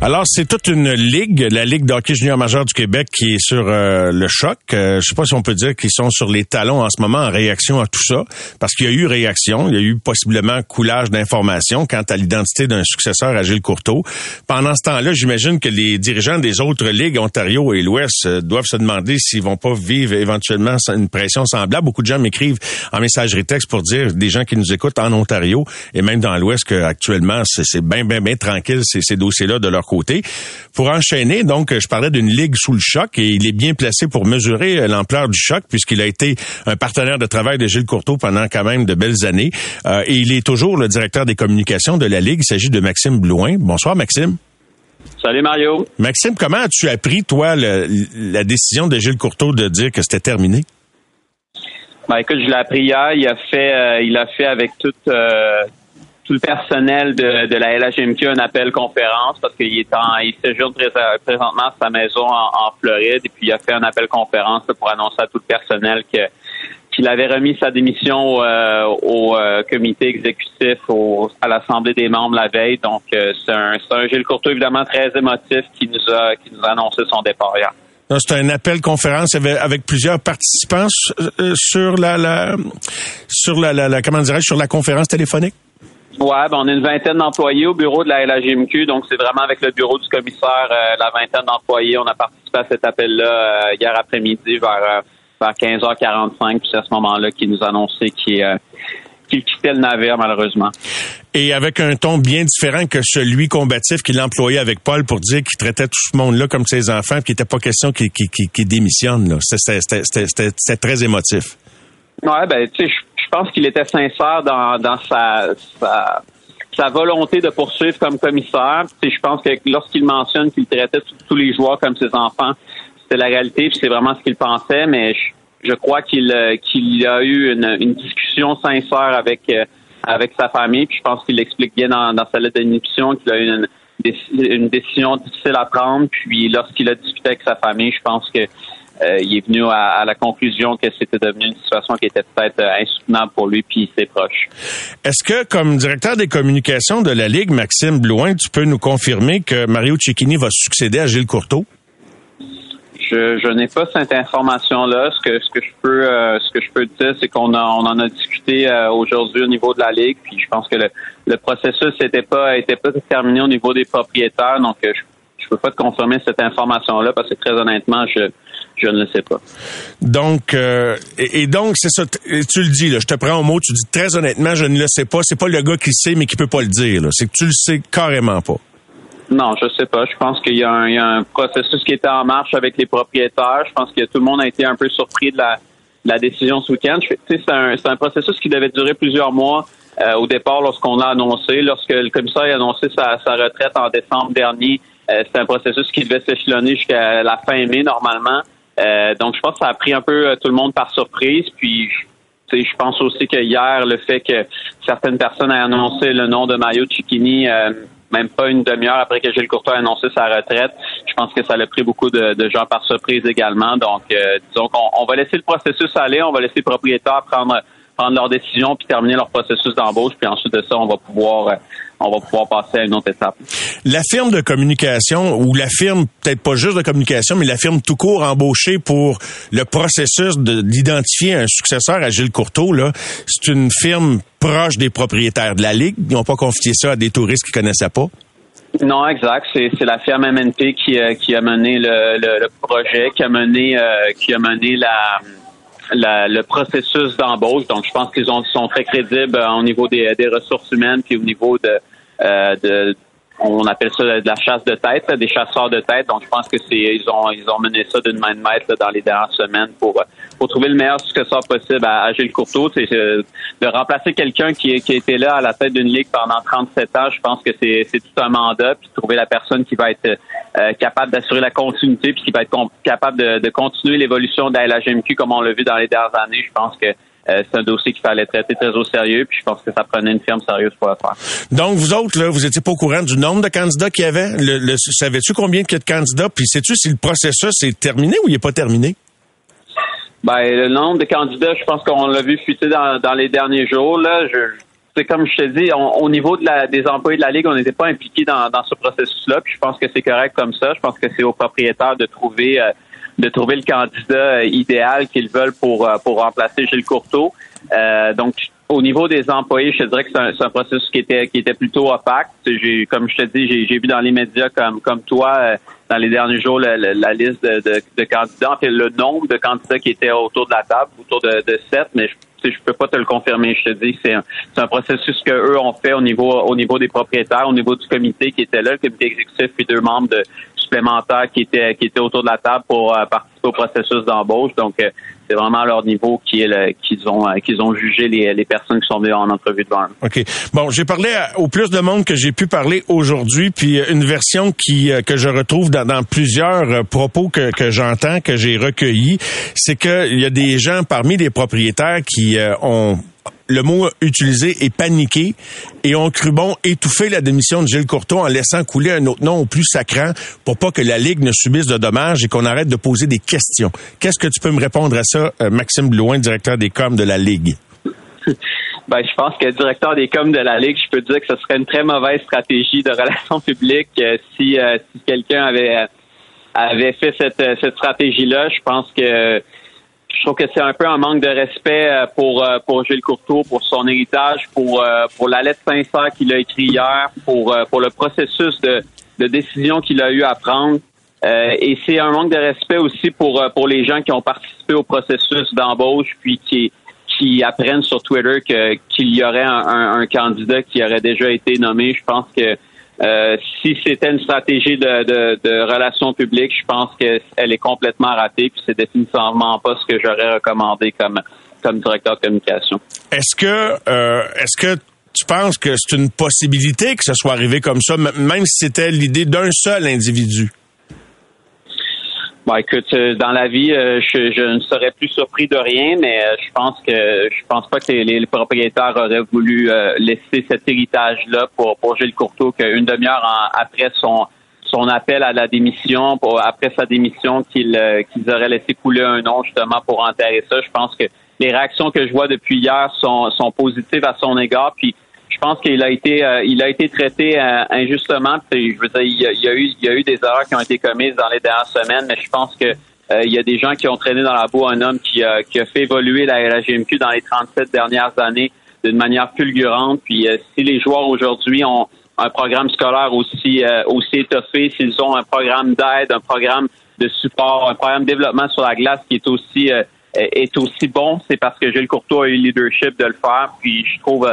Alors, c'est toute une ligue, la Ligue d'hockey junior majeur du Québec, qui est sur euh, le choc. Euh, je sais pas si on peut dire qu'ils sont sur les talons en ce moment en réaction à tout ça, parce qu'il y a eu réaction, il y a eu possiblement coulage d'informations quant à l'identité d'un successeur à Gilles Courteau. Pendant ce temps-là, j'imagine que les dirigeants des autres ligues, Ontario et l'Ouest, euh, doivent se demander s'ils vont pas vivre éventuellement une pression semblable. Beaucoup de gens m'écrivent en messagerie texte pour dire, des gens qui nous écoutent en Ontario et même dans l'Ouest, qu'actuellement, c'est bien, bien, bien tranquille ces, ces dossiers-là de leur côté. Pour enchaîner, donc, je parlais d'une ligue sous le choc et il est bien placé pour mesurer euh, l'ampleur du choc puisqu'il a été un partenaire de travail de Gilles Courteau pendant quand même de belles années. Euh, et il est toujours le directeur des communications de la ligue. Il s'agit de Maxime Blouin. Bonsoir, Maxime. Salut Mario. Maxime, comment as-tu appris, toi, la décision de Gilles Courteau de dire que c'était terminé? Ben, écoute, je l'ai appris hier. Il a fait, euh, il a fait avec toute, tout le personnel de, de la LHMQ un appel conférence parce qu'il est en, il séjourne présentement à sa maison en, Floride et puis il a fait un appel conférence pour annoncer à tout le personnel qu'il avait remis sa démission euh, au euh, comité exécutif à l'Assemblée des membres la veille. Donc, euh, c'est un, un Gilles Courteau évidemment très émotif qui nous a qui nous annoncé son départ hier. C'est un appel conférence avec, plusieurs participants sur la, sur la, la comment dirais-je sur la conférence téléphonique? Ouais, ben on a une vingtaine d'employés au bureau de la LHMQ, donc c'est vraiment avec le bureau du commissaire, euh, la vingtaine d'employés. On a participé à cet appel-là euh, hier après-midi vers, euh, vers 15h45, puis c'est à ce moment-là qu'il nous a annoncé qu'il quittait le navire, malheureusement. Et avec un ton bien différent que celui combatif qu'il employait avec Paul pour dire qu'il traitait tout ce monde-là comme ses enfants, qu'il n'était pas question qu'il qu démissionne. C'était très émotif. Ouais, ben, tu sais, je pense qu'il était sincère dans, dans sa, sa, volonté de poursuivre comme commissaire. je pense que lorsqu'il mentionne qu'il traitait tous les joueurs comme ses enfants, c'était la réalité, puis c'est vraiment ce qu'il pensait, mais je, crois qu'il euh, a eu une, une, discussion sincère avec euh, avec sa famille, puis je pense qu'il l'explique bien dans, dans sa lettre d'inhibition qu'il a eu une, une décision difficile à prendre, puis lorsqu'il a discuté avec sa famille, je pense que euh, il est venu à, la conclusion que c'était devenu une situation qui était peut-être euh, insoutenable pour lui puis ses proches. Est-ce que, comme directeur des communications de la Ligue, Maxime Blouin, tu peux nous confirmer que Mario Cecchini va succéder à Gilles Courteau? Je, n'ai pas cette information-là. Ce que ce que je peux euh, ce que je peux dire, c'est qu'on on en a discuté aujourd'hui au niveau de la ligue. Puis je pense que le, le processus n'était pas était pas terminé au niveau des propriétaires. Donc je je peux pas te confirmer cette information-là parce que très honnêtement, je je ne le sais pas. Donc euh, et, donc c'est ça. Tu le dis là, je te prends au mot. Tu dis très honnêtement, je ne le sais pas. C'est pas le gars qui le sait mais qui peut pas le dire. C'est que tu le sais carrément pas. Non, je sais pas. Je pense qu'il y, a un processus qui était en marche avec les propriétaires. Je pense que tout le monde a été un peu surpris de la, la décision ce week-end. C'est un, un processus qui devait durer plusieurs mois. Euh, au départ, lorsqu'on l'a annoncé, lorsque le commissaire a annoncé sa, sa retraite en décembre dernier, euh, c'est un processus qui devait s'échelonner jusqu'à la fin mai normalement. Euh, donc, je pense que ça a pris un peu euh, tout le monde par surprise. Puis, je pense aussi que hier, le fait que certaines personnes aient annoncé le nom de Mario Cicchini, même pas une demi-heure après que Gilles Courtois a annoncé sa retraite, je pense que ça a pris beaucoup de, gens par surprise également. Donc, disons qu'on on va laisser le processus aller, on va laisser les propriétaires prendre prendre leurs décisions puis terminer leur processus d'embauche. Puis ensuite de ça, on va pouvoir on va pouvoir passer à une autre étape. La firme de communication ou la firme, peut-être pas juste de communication, mais la firme tout court embauchée pour le processus d'identifier un successeur à Gilles Courteau, là, c'est une firme proche des propriétaires de la Ligue. Ils n'ont pas confié ça à des touristes qui connaissaient pas. Non, exact. C'est, la firme MNP qui, euh, qui a mené le, projet, qui a mené, euh, qui a mené la, le processus d'embauche. Donc, je pense qu'ils sont très crédibles euh, au niveau des, des ressources humaines puis au niveau de, euh, de on appelle ça de la chasse de tête, des chasseurs de tête. Donc, je pense que c'est ils ont ils ont mené ça d'une main de maître dans les dernières semaines pour pour trouver le meilleur successeur possible à, Gilles Courteau. C'est euh, de remplacer quelqu'un qui, qui a été là à la tête d'une ligue pendant 37 ans. Je pense que c'est c'est tout un mandat. Puis trouver la personne qui va être euh, capable d'assurer la continuité puis qui va être capable de, de continuer l'évolution de la LHMQ comme on l'a vu dans les dernières années. Je pense que c'est un dossier qu'il fallait traiter très au sérieux, puis je pense que ça prenait une firme sérieuse pour le faire. Donc, vous autres, là, vous étiez pas au courant du nombre de candidats qu'il y avait? Le, savais-tu combien il y a de candidats? Puis sais-tu si le processus est terminé ou il n'est pas terminé? Ben, le nombre de candidats, je pense qu'on l'a vu fuiter dans, dans les derniers jours. Là, je, c'est comme je te dis, au niveau de la, des employés de la ligue, on n'était pas impliqués dans, dans ce processus-là. Puis je pense que c'est correct comme ça. Je pense que c'est aux propriétaires de trouver euh, de trouver le candidat euh, idéal qu'ils veulent pour euh, pour remplacer Gilles Courteau. donc au niveau des employés, je te dirais que c'est un, processus qui était qui était plutôt opaque. J'ai, comme je te dis, j'ai, vu dans les médias comme comme toi dans les derniers jours la, liste de, de, de candidats, et le nombre de candidats qui étaient autour de la table, autour de, de sept, mais je je peux pas te le confirmer. Je te dis, c'est un, un, processus que eux ont fait au niveau au niveau des propriétaires, au niveau du comité qui était là, le comité exécutif et deux membres de, supplémentaires qui étaient qui étaient autour de la table pour euh, participer au processus d'embauche. Donc euh, c'est vraiment à leur niveau qu'ils ont euh, qu'ils ont jugé les, les personnes qui sont venues en entrevue devant eux. OK. Bon, j'ai parlé au plus de monde que j'ai pu parler aujourd'hui, puis une version qui que je retrouve dans, dans plusieurs propos que, que j'entends, que j'ai recueillis, c'est qu'il y a des gens parmi les propriétaires qui ont le mot utilisé est paniqué et ont cru bon étouffer la démission de Gilles Courteau en laissant couler un autre nom au plus sacrant pour pas que la Ligue ne subisse de dommages et qu'on arrête de poser des questions. Qu'est-ce que tu peux me répondre à ça, euh, Maxime Blouin, directeur des coms de la Ligue? Ben, je pense que directeur des coms de la Ligue, je peux dire que ce serait une très mauvaise stratégie de relations publiques euh, si, euh, si quelqu'un avait avait fait cette, cette stratégie-là. Je pense que je trouve que c'est un peu un manque de respect euh, pour euh, pour Gilles Courteau, pour son héritage, pour euh, pour la lettre sincère qu'il a écrite hier, pour pour le processus de, de décision qu'il a eu à prendre. et c'est un manque de respect aussi pour pour les gens qui ont participé au processus d'embauche, puis qui qui apprennent sur Twitter qu'il y aurait un, un, candidat qui aurait déjà été nommé. Je pense que euh, si c'était une stratégie de, de, de, relations publiques, je pense qu'elle est complètement ratée, puis c'est définitivement pas ce que j'aurais recommandé comme comme directeur de communication. Est-ce que euh, est-ce que tu penses que c'est une possibilité que ça soit arrivé comme ça, même si c'était l'idée d'un seul individu? Bon, écoute, euh, dans la vie, euh, je, je, ne serais plus surpris de rien, mais euh, je pense que je pense pas que les, propriétaires auraient voulu laisser cet héritage-là pour, pour Gilles Courteau qu'une demi-heure après son son appel à la démission, pour, après sa démission, qu'ils qu'ils auraient laissé couler un nom justement pour enterrer ça. Je pense que les réactions que je vois depuis hier sont, sont positives à son égard. Puis je pense qu'il a été euh, il a été traité euh, injustement. je veux dire, il y, a, eu il y a eu des erreurs qui ont été commises dans les dernières semaines, mais je pense que euh, il y a des gens qui ont traîné dans la boue un homme qui, qui a fait évoluer la, la, GMQ dans les 37 dernières années d'une manière fulgurante. Puis si les joueurs aujourd'hui ont un programme scolaire aussi aussi étoffé, s'ils ont un programme d'aide, un programme de support, un programme de développement sur la glace qui est aussi est aussi bon, c'est parce que Gilles Courtois a eu le leadership de le faire. Puis je trouve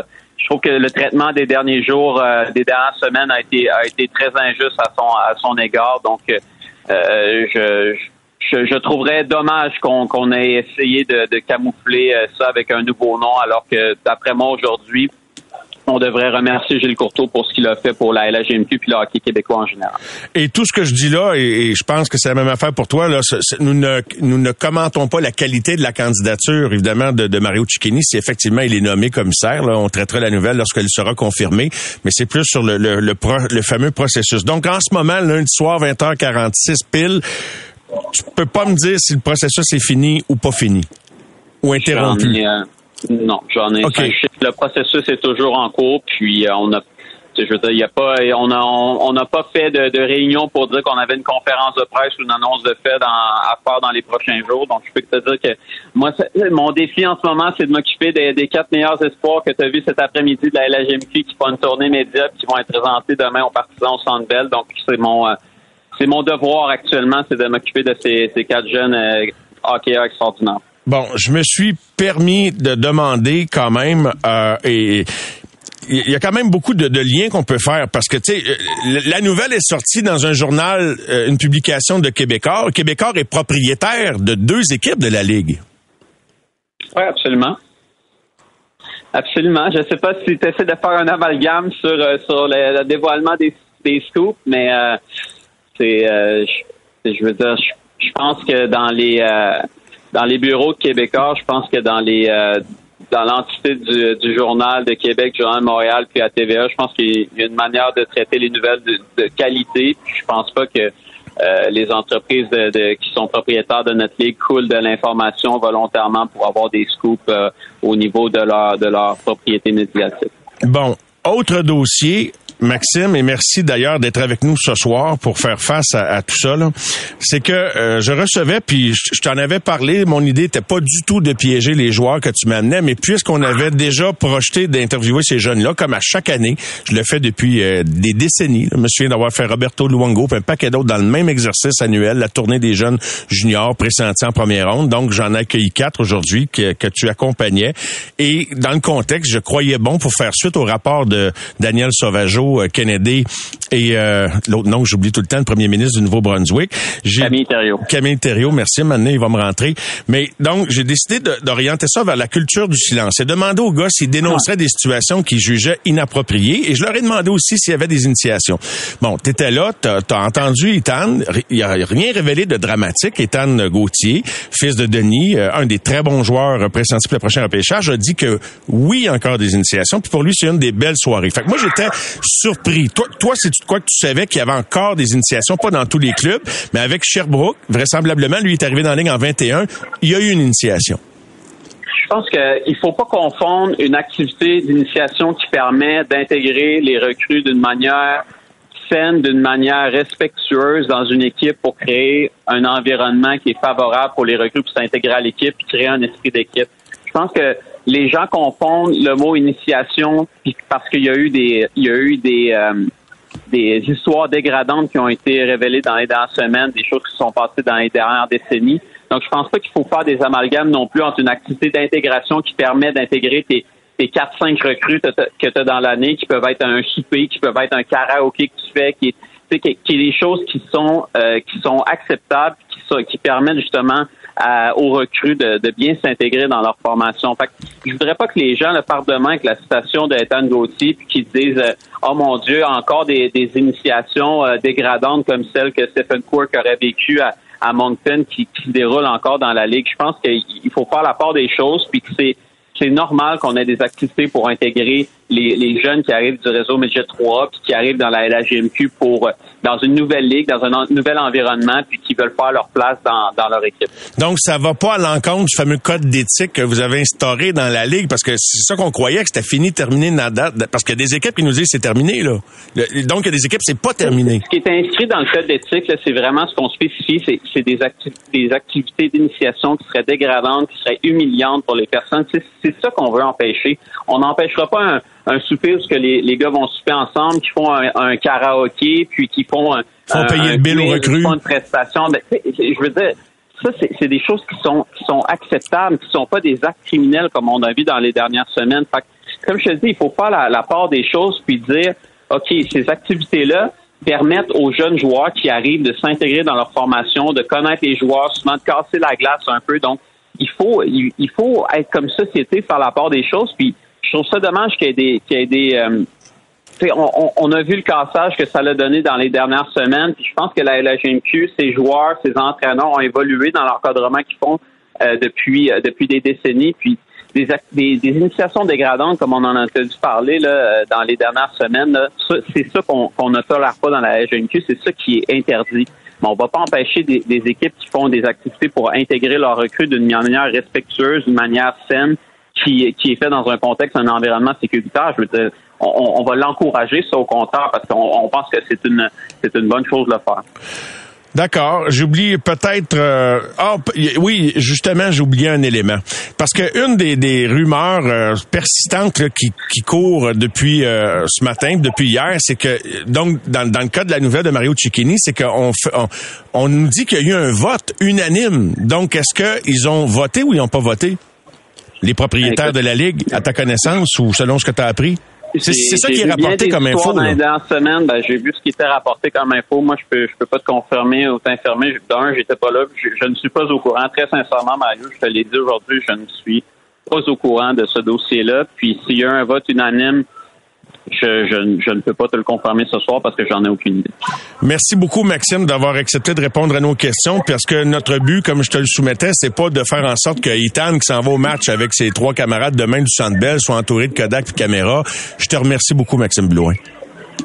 je trouve que le traitement des derniers jours, euh, des dernières semaines a été a été très injuste à son à son égard. Donc, euh, je, je, je trouverais dommage qu'on qu'on ait essayé de, de camoufler euh, ça avec un nouveau nom, alors que d'après moi aujourd'hui, on devrait remercier Gilles Courteau pour ce qu'il a fait pour la LHMQ puis le hockey québécois en général. Et tout ce que je dis là, et, je pense que c'est la même affaire pour toi, là, nous, ne, nous ne commentons pas la qualité de la candidature, évidemment, de, Mario Cicchini. Si effectivement il est nommé commissaire, là, on traitera la nouvelle lorsqu'elle sera confirmée, mais c'est plus sur le, le, le, fameux processus. Donc en ce moment, lundi soir, 20h46 pile, tu peux pas me dire si le processus est fini ou pas fini, ou interrompu. Non, j'en ai. Le processus est toujours en cours, puis euh, on a il a pas, on a, on n'a pas fait de, réunion pour dire qu'on avait une conférence de presse ou une annonce de fait à faire dans les prochains jours. Donc, je peux te dire que moi, mon défi en ce moment, c'est de m'occuper des, des, quatre meilleurs espoirs que tu as vus cet après-midi de la LHMQ qui font une tournée média qui vont être présentés demain aux partisans au Centre Bell. Donc, c'est mon, euh, c'est mon devoir actuellement, c'est de m'occuper de ces, ces quatre jeunes euh, hockeyeurs extraordinaires. Bon, je me suis permis de demander quand même, euh, et il y a quand même beaucoup de, liens qu'on peut faire parce que tu sais euh, la nouvelle est sortie dans un journal, euh, une publication de Québécois. Québécois est propriétaire de deux équipes de la ligue. Oui, absolument. Absolument. Je ne sais pas si tu essaies de faire un amalgame sur sur le, dévoilement des, des scoops, mais c'est je, veux dire, je, pense que dans les dans les bureaux Québécois, je pense que dans les euh, dans l'entité du, journal de Québec, journal de Montréal, puis à TVA. Je pense qu'il y a une manière de traiter les nouvelles de, qualité. Puis je pense pas que euh, les entreprises qui sont propriétaires de notre ligue coulent de l'information volontairement pour avoir des scoops euh, au niveau de leur de leur propriété médiatique. Bon, autre dossier, Maxime, et merci d'ailleurs d'être avec nous ce soir pour faire face à, tout ça. C'est que euh, je recevais, puis je, t'en avais parlé, mon idée n'était pas du tout de piéger les joueurs que tu m'amenais, mais puisqu'on avait déjà projeté d'interviewer ces jeunes-là, comme à chaque année, je le fais depuis euh, des décennies. Je me souviens d'avoir fait Roberto Luongo, puis un paquet d'autres dans le même exercice annuel, la tournée des jeunes juniors pressentis en première ronde. Donc, j'en ai accueilli quatre aujourd'hui que, que tu accompagnais. Et dans le contexte, je croyais bon pour faire suite au rapport de Daniel Sauvageau euh, Kennedy et euh, l'autre nom que j'oublie tout le temps, le premier ministre du Nouveau-Brunswick. Camille Thériault. Camille Thériault, merci. Maintenant, il va me rentrer. Mais donc, j'ai décidé d'orienter ça vers la culture du silence et demander aux gars s'ils dénonceraient des situations qu'ils jugeaient inappropriées. Et je leur ai demandé aussi s'il y avait des initiations. Bon, t'étais là, t'as as entendu Ethan. Il n'y a rien révélé de dramatique. Ethan Gauthier, fils de Denis, euh, un des très bons joueurs pressentis pour le prochain repêchage, a dit que oui, encore des initiations. Puis pour lui, c'est une des belles soirées. Fait que moi, j'étais surpris. Toi, toi c'est quoi que tu savais qu'il y avait encore des initiations, pas dans tous les clubs, mais avec Sherbrooke, vraisemblablement, lui est arrivé dans la ligne en 21, il y a eu une initiation. Je pense qu'il faut pas confondre une activité d'initiation qui permet d'intégrer les recrues d'une manière saine, d'une manière respectueuse dans une équipe pour créer un environnement qui est favorable pour les recrues pour s'intégrer à l'équipe et créer un esprit d'équipe. Je pense que les gens confondent le mot initiation parce qu'il y a eu des il y a eu des euh, des histoires dégradantes qui ont été révélées dans les dernières semaines, des choses qui se sont passées dans les dernières décennies. Donc, je pense pas qu'il faut faire des amalgames non plus entre une activité d'intégration qui permet d'intégrer tes, tes 4-5 recrues que tu as dans l'année, qui peuvent être un souper, qui peuvent être un karaoké que tu fais, qui est, qui, est des choses qui sont euh, qui sont acceptables, qui, sont, qui permettent justement aux recrues de, bien s'intégrer dans leur formation. Fait que je voudrais pas que les gens le partent demain avec la citation d'Ethan Gauthier puis qu'ils disent euh, Oh mon Dieu, encore des, initiations euh, dégradantes comme celle que Stephen Quirk aurait vécu à, à Moncton qui, qui se déroule encore dans la Ligue. Je pense qu'il faut faire la part des choses puis que c'est c'est normal qu'on ait des activités pour intégrer les, les, jeunes qui arrivent du réseau Midget 3 puis qui arrivent dans la LHGMQ pour dans une nouvelle ligue, dans un nouvel environnement, puis qui veulent faire leur place dans, dans leur équipe. Donc, ça va pas à l'encontre du fameux code d'éthique que vous avez instauré dans la ligue, parce que c'est ça qu'on croyait que c'était fini, terminé date, parce qu'il y a des équipes qui nous disent c'est terminé, là. Donc, il y a des équipes, c'est pas terminé. Ce qui est inscrit dans le code d'éthique, c'est vraiment ce qu'on spécifie, c'est des, des activités d'initiation qui seraient dégradantes, qui seraient humiliantes pour les personnes. C'est ça qu'on veut empêcher. On n'empêchera pas un un souper où que les, les gars vont souper ensemble, qui font un, karaoké, puis qui font un, font payer le bill aux recrues. Une prestation. Ben, je veux dire, ça, c'est des choses qui sont qui sont acceptables, qui sont pas des actes criminels comme on a vu dans les dernières semaines. Fait comme je te dis, il faut faire la, part des choses puis dire, OK, ces activités-là permettent aux jeunes joueurs qui arrivent de s'intégrer dans leur formation, de connaître les joueurs, souvent de casser la glace un peu. Donc, il faut il faut être comme société, faire la part des choses, puis je trouve ça dommage qu'il y ait des, qu'il y ait des euh, on, on, a vu le cassage que ça l'a donné dans les dernières semaines. Puis je pense que la LHMQ, ses joueurs, ses entraîneurs ont évolué dans l'encadrement qu'ils font euh, depuis euh, depuis des décennies. Puis des, des, des, initiations dégradantes, comme on en a entendu parler là, dans les dernières semaines, c'est ça qu'on qu'on ne tolère pas dans la LHMQ, c'est ça qui est interdit. Mais on va pas empêcher des, équipes qui font des activités pour intégrer leurs recrues d'une manière respectueuse, d'une manière saine, qui, qui est fait dans un contexte, un environnement sécuritaire, je veux dire, on, va l'encourager, ça au contraire, parce qu'on on pense que c'est une c'est une bonne chose de le faire. D'accord. J'oublie peut-être. Euh, oh, oui, justement, j'ai oublié un élément parce que une des, des rumeurs euh, persistantes qui, qui courent depuis euh, ce matin, depuis hier, c'est que donc dans, dans le cas de la nouvelle de Mario Cicchini, c'est qu'on on, on nous dit qu'il y a eu un vote unanime. Donc, est-ce qu'ils ont voté ou ils n'ont pas voté? les propriétaires de la Ligue, à ta connaissance ou selon ce que tu as appris? C'est ça qui est rapporté comme info. Dans les dernières semaines, ben, j'ai vu ce qui était rapporté comme info. Moi, je peux, je peux pas te confirmer ou t'informer. D'un, j'étais pas là. Je, ne suis pas au courant. Très sincèrement, Mario, je te l'ai dit aujourd'hui, je ne suis pas au courant de ce dossier-là. Puis, s'il y a un vote unanime je, ne peux pas te le confirmer ce soir parce que j'en ai aucune idée. Merci beaucoup, Maxime, d'avoir accepté de répondre à nos questions parce que notre but, comme je te le soumettais, c'est pas de faire en sorte que Ethan, qui s'en va au match avec ses trois camarades demain du Centre Bell, soit entouré de Kodak et caméra. Je te remercie beaucoup, Maxime Blouin.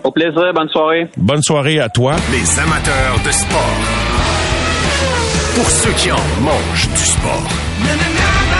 Au plaisir. Bonne soirée. Bonne soirée à toi. Les amateurs de sport. Pour ceux qui en mangent du sport.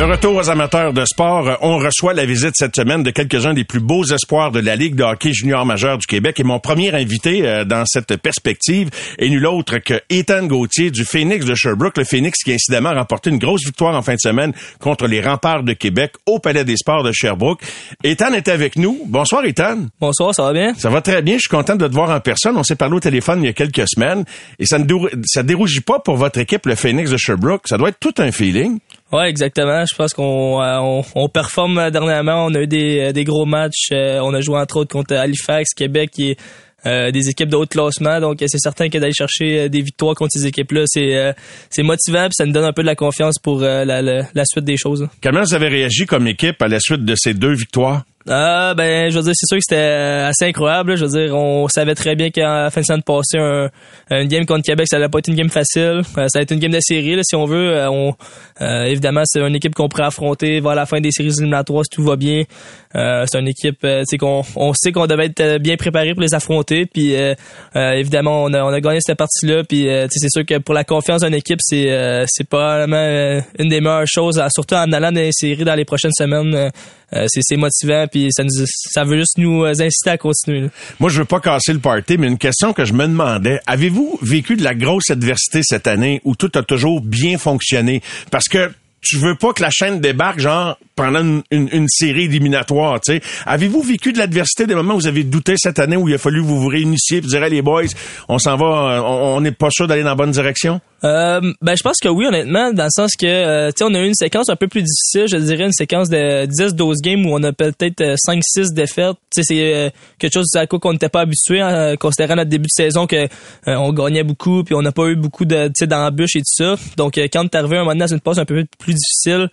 De retour aux amateurs de sport, on reçoit la visite cette semaine de quelques-uns des plus beaux espoirs de la Ligue de hockey junior majeur du Québec. Et mon premier invité euh, dans cette perspective est nul autre que Ethan Gauthier du Phoenix de Sherbrooke. Le Phoenix qui a incidemment remporté une grosse victoire en fin de semaine contre les remparts de Québec au Palais des Sports de Sherbrooke. Ethan est avec nous. Bonsoir Ethan. Bonsoir, ça va bien? Ça va très bien. Je suis content de te voir en personne. On s'est parlé au téléphone il y a quelques semaines. Et ça ne ça dérougit pas pour votre équipe, le Phoenix de Sherbrooke. Ça doit être tout un feeling. Ouais, exactement. Je pense qu'on euh, on, performe dernièrement. On a eu des, euh, des gros matchs. Euh, on a joué entre autres contre Halifax, Québec, qui est des équipes de haut classement. Donc, c'est certain que d'aller chercher des victoires contre ces équipes-là, c'est c'est motivant ça nous donne un peu de la confiance pour la, la, suite des choses. Comment vous avez réagi comme équipe à la suite de ces deux victoires? Ah ben je veux dire c'est sûr que c'était euh, assez incroyable. Je veux dire on savait très bien qu'à la fin de semaine passée un, une game contre Québec ça allait pas être une game facile. Euh, ça a été une game de série là, si on veut. Euh, on, évidemment c'est une équipe qu'on pourrait affronter vers la fin des séries éliminatoires si tout va bien. C'est une équipe c'est qu'on on sait qu'on devait être bien préparé pour les affronter. Puis évidemment on a, on a gagné cette partie là. Puis c'est sûr que pour la confiance d'une équipe c'est c'est probablement une des meilleures choses surtout en allant dans les séries dans les prochaines semaines. c'est motivant puis ça, nous, ça veut juste nous euh, inciter à continuer. Moi, je veux pas casser le party, mais une question que je me demandais, avez-vous vécu de la grosse adversité cette année où tout a toujours bien fonctionné? Parce que tu veux pas que la chaîne débarque genre pendant une, série éliminatoire, tu sais. Avez-vous vécu de l'adversité des moments où vous avez douté cette année où il a fallu vous vous réinitier et dire les boys, on s'en va, on n'est pas sûr d'aller dans la bonne direction? Euh, ben je pense que oui honnêtement dans le sens que euh, tu sais on a eu une séquence un peu plus difficile je dirais une séquence de 10 12 games où on a peut-être 5 euh, 6 défaites. Tu sais c'est euh, quelque chose à quoi qu'on n'était pas habitué hein, considérant notre début de saison que on gagnait beaucoup puis on n'a pas eu beaucoup de tu sais d'embûches et tout ça. Donc quand t'es arrivé un moment dans une passe un peu plus difficile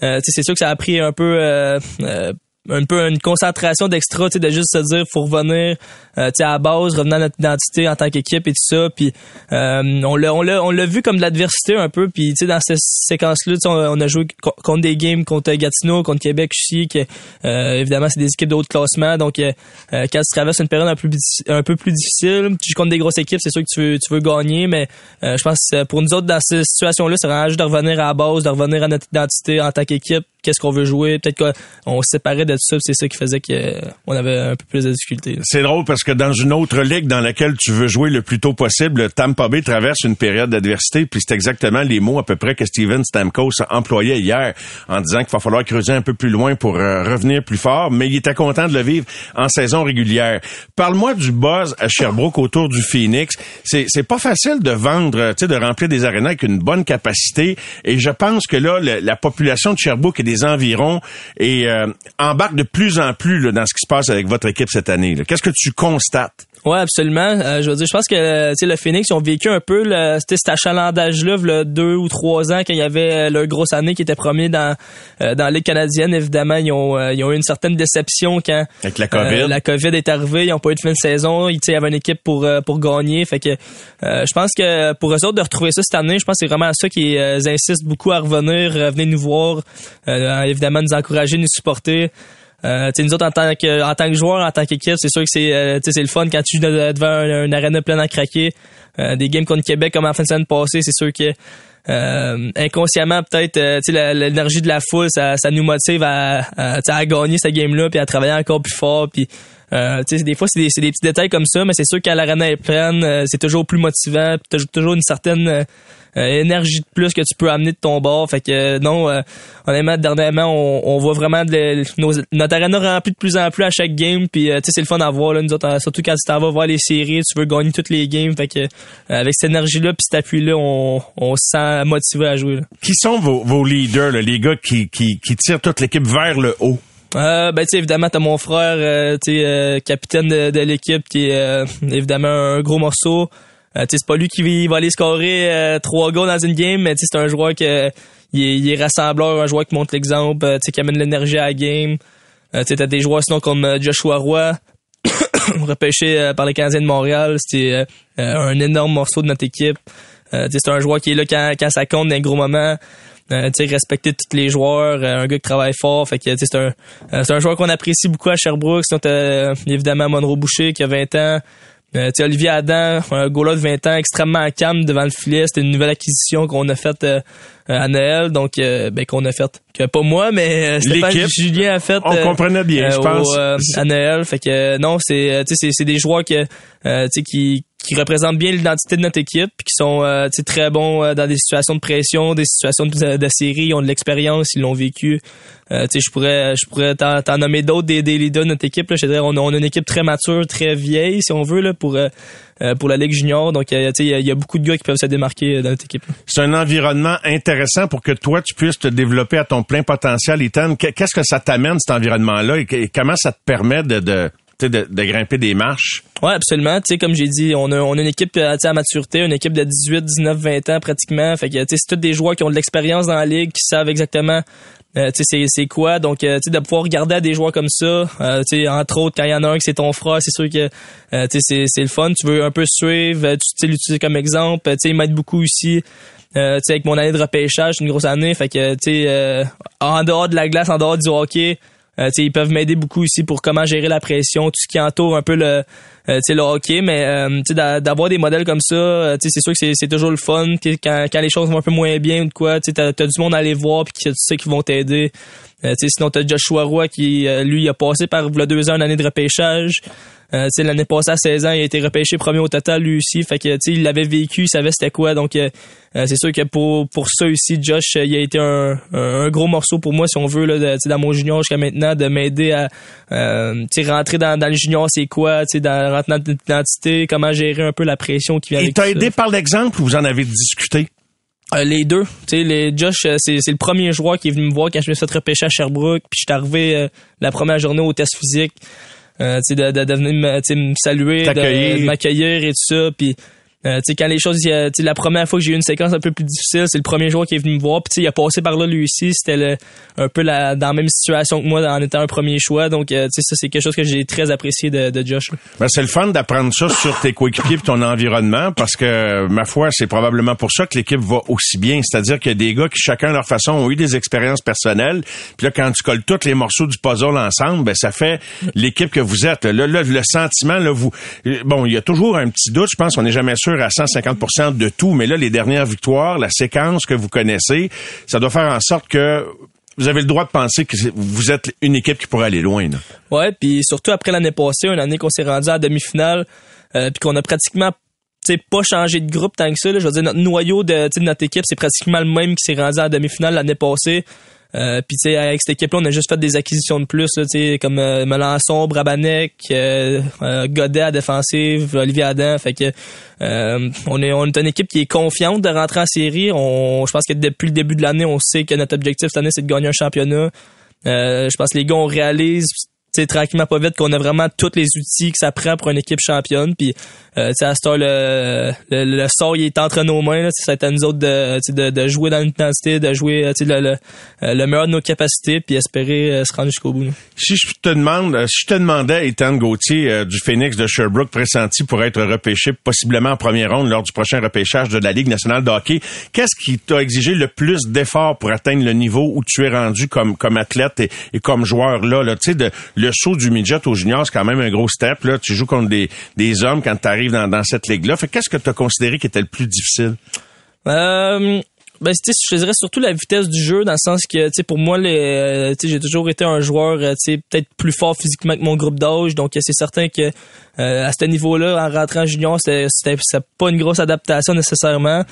tu sais c'est sûr que ça a pris un peu un peu une concentration d'extra, tu sais, de juste se dire faut revenir, euh, tu sais, à la base, revenir à notre identité en tant qu'équipe et tout ça. Puis euh, on l'a, on l'a, on l'a vu comme de l'adversité un peu. Puis tu sais, dans cette séquence-là, on, on, a joué contre des games contre Gatineau, contre Québec aussi, que euh, évidemment c'est des équipes de haut classement. Donc quand tu traverses une période un peu un peu plus difficile, tu joues contre des grosses équipes, c'est sûr que tu veux, tu veux gagner, mais je pense que pour nous autres dans cette situation-là, c'est vraiment juste de revenir à la base, de revenir à notre identité en tant qu'équipe qu'est-ce qu'on veut jouer. Peut-être qu'on se séparait de tout ça, c'est ça qui faisait qu'on avait un peu plus de difficultés. C'est drôle parce que dans une autre ligue dans laquelle tu veux jouer le plus tôt possible, Tampa Bay traverse une période d'adversité, puis c'est exactement les mots à peu près que Steven Stamkos employait hier en disant qu'il va falloir creuser un peu plus loin pour euh, revenir plus fort, mais il était content de le vivre en saison régulière. Parle-moi du buzz à Sherbrooke autour du Phoenix. C'est, pas facile de vendre, tu de remplir des arénas avec une bonne capacité, et je pense que là, la population de Sherbrooke est environs et euh, embarque de plus en plus dans ce qui se passe avec votre équipe cette année. Qu'est-ce que tu constates? Ouais, absolument. Euh, je veux dire, je pense que euh, le Phoenix ils ont vécu un peu le, cet achalandage-là, le deux ou trois ans quand il y avait euh, leur grosse année qui était premier dans dans la Ligue canadienne. Évidemment, ils ont ils ont eu une certaine déception quand Avec la COVID. la COVID est arrivée. Ils n'ont pas eu de fin de saison. Ils, y avait une équipe pour pour gagner. Fait que je pense que pour eux autres de retrouver ça cette année, je pense que c'est vraiment ça qui insistent beaucoup à revenir, venir nous voir, évidemment nous encourager, nous supporter. Euh, nous autres, en tant que, en tant que joueur, en tant qu'équipe, c'est sûr que c'est, euh, c'est le fun quand tu joues devant un, un arena plein à craquer. Euh, des games contre Québec comme en fin de semaine passée, c'est sûr que euh, inconsciemment peut-être euh, l'énergie de la foule ça, ça nous motive à, à, à gagner cette game là puis à travailler encore plus fort puis euh, des fois c'est des, des, petits détails comme ça mais c'est sûr qu'à l'arena est pleine c'est toujours plus motivant t'as toujours une certaine euh, énergie de plus que tu peux amener de ton bord. Fait que euh, non, euh, honnêtement, dernièrement, on, on voit vraiment de, nos, notre arena remplit de plus en plus à chaque game. Puis tu sais, c'est le fun à voir. Là, nous autres, surtout quand tu t'en vas voir les séries, tu veux gagner toutes les games. Fait que avec cette énergie-là puis cet appui-là, on, on se sent motivé à jouer. Qui sont vos, vos leaders, les gars qui, qui, qui tirent toute l'équipe vers le haut? Euh, ben tu évidemment t'as mon frère, tu sais capitaine de, de l'équipe qui est évidemment un gros morceau. Euh, c'est pas lui qui va aller scorer euh, trois goals dans une game, mais c'est un joueur qui est, il est rassembleur, un joueur qui montre l'exemple, qui amène l'énergie à la game. Euh, tu as des joueurs sinon comme Joshua Roy, repêché par les Canadiens de Montréal. C'était un énorme morceau de notre équipe. c'est un joueur qui est là quand, quand ça compte dans les gros moments. Euh, respecter tous les joueurs, euh, un gars qui travaille fort. Fait que c'est un, euh, un joueur qu'on apprécie beaucoup à Sherbrooke. Sinon, évidemment Monroe Boucher qui a 20 ans. Euh, Olivier Adam, un goal de 20 ans, extrêmement calme devant le filet. C'était une nouvelle acquisition qu'on a faite à Noël, donc ben, qu'on a faite. Que pas moi, mais Stéphane Julien a fait. On comprenait bien, je pense. à Noël. Fait que non, c'est, c'est, c'est des joueurs que, qui qui représentent bien l'identité de notre équipe, puis qui sont euh, très bons euh, dans des situations de pression, des situations de, de série, ils ont de l'expérience, ils l'ont vécu. Euh, je pourrais je pourrais t'en nommer d'autres des, des leaders de notre équipe. Là. Je dirais, on, on a une équipe très mature, très vieille, si on veut, là, pour euh, euh, pour la Ligue junior. Donc, il y, y, a beaucoup de gars qui peuvent se démarquer dans notre équipe. C'est un environnement intéressant pour que toi, tu puisses te développer à ton plein potentiel. Ethan, qu'est-ce que ça t'amène, cet environnement-là, et comment ça te permet de, de de, grimper des marches. Ouais, absolument. Tu sais, comme j'ai dit, on a, on a une équipe euh, à maturité, une équipe de 18, 19, 20 ans pratiquement. Fait que c'est tous des joueurs qui ont de l'expérience dans la ligue, qui savent exactement euh, c'est, quoi. Donc, euh, de pouvoir regarder à des joueurs comme ça, euh, entre autres, quand il y en a un qui c'est ton frère, c'est sûr que euh, c'est, le fun. Tu veux un peu suivre, tu l'utiliser comme exemple. Sais, il m'aide beaucoup. Euh, avec mon année de repêchage, une grosse année. Fait que, tu sais, en dehors de la glace, en dehors du hockey, euh, ils peuvent m'aider beaucoup ici pour comment gérer la pression, tout ce qui entoure un peu le, euh, le hockey. Mais euh, d'avoir des modèles comme ça, euh, c'est sûr que c'est toujours le fun. Quand, quand les choses vont un peu moins bien ou de quoi, tu as, as, du monde à aller voir puis tu sais qu'ils vont t'aider. Euh, sinon, t'as Joshua Roy qui, lui, a passé par le deux ans une année de repêchage. Euh, l'année passée à 16 ans, il a été repêché premier au total lui aussi. Fait que il l'avait vécu, il savait c'était quoi. Donc euh, euh, c'est sûr que pour pour ça aussi, Josh, il a été un, un, gros morceau pour moi, si on veut, là, de, dans mon junior jusqu'à maintenant, de m'aider à euh, rentrer dans, dans le junior, c'est quoi, dans rentrer dans l'identité, comment gérer un peu la pression qui vient Il t'a aidé par l'exemple ou vous en avez discuté? les deux, tu sais, les Josh, c'est, c'est le premier joueur qui est venu me voir quand je me suis fait repêcher à Sherbrooke, puis je suis arrivé la première journée au test physique. Euh, de, de, de, venir me, saluer, de, m'accueillir et tout ça. Puis euh, quand les choses, la première fois que j'ai eu une séquence un peu plus difficile, c'est le premier jour qui est venu me voir. Puis il a passé par là lui aussi. C'était un peu la, dans la même situation que moi en étant un premier choix. Donc euh, ça c'est quelque chose que j'ai très apprécié de, de Josh. Ben, c'est le fun d'apprendre ça sur tes coéquipiers ton environnement parce que ma foi c'est probablement pour ça que l'équipe va aussi bien. C'est-à-dire qu'il y a des gars qui chacun à leur façon ont eu des expériences personnelles. Puis là quand tu colles tous les morceaux du puzzle ensemble, ben ça fait l'équipe que vous êtes. Là, le sentiment là vous bon il y a toujours un petit doute. Je pense qu'on n'est jamais sûr à 150% de tout, mais là, les dernières victoires, la séquence que vous connaissez, ça doit faire en sorte que vous avez le droit de penser que vous êtes une équipe qui pourrait aller loin. Ouais, puis surtout après l'année passée, une année qu'on s'est rendu à demi-finale, euh, puis qu'on a pratiquement pas changé de groupe tant que ça. Je veux dire, notre noyau de, de notre équipe, c'est pratiquement le même qui s'est rendu à demi-finale l'année passée. Euh, puis tu sais avec cette équipe là on a juste fait des acquisitions de plus tu sais comme euh, Melançon, Brabanec, euh, euh, Godet à défensive, Olivier Adam, fait que euh, on est on est une équipe qui est confiante de rentrer en série. On je pense que depuis le début de l'année, on sait que notre objectif cette année c'est de gagner un championnat. je pense que les gars on réalise c'est tranquillement pas vite qu'on a vraiment tous les outils que ça prend pour une équipe championne. Puis euh, à ce le, le, le, sort il est entre nos mains là, c'est à nous autres de, de, de jouer dans l'intensité de jouer le, le, euh, le, meilleur de nos capacités puis espérer euh, se rendre jusqu'au bout si je te demande euh, si je te demandais Ethan Gauthier du Phoenix de Sherbrooke pressenti pour être repêché possiblement en première ronde lors du prochain repêchage de la Ligue nationale de hockey qu'est-ce qui t'a exigé le plus d'efforts pour atteindre le niveau où tu es rendu comme comme athlète et, et comme joueur là, là tu sais le saut du midget au junior, c'est quand même un gros step. Tu joues contre des, hommes quand tu arrives dans, cette ligue-là. Fait qu'est-ce que tu as considéré qui était le plus difficile? Euh, ben, je dirais surtout la vitesse du jeu, dans le sens que, pour moi, les, j'ai toujours été un joueur, euh, peut-être plus fort physiquement que mon groupe d'âge. Donc, c'est certain que euh, à ce niveau-là, en rentrant en junior, c'était, pas une grosse adaptation nécessairement.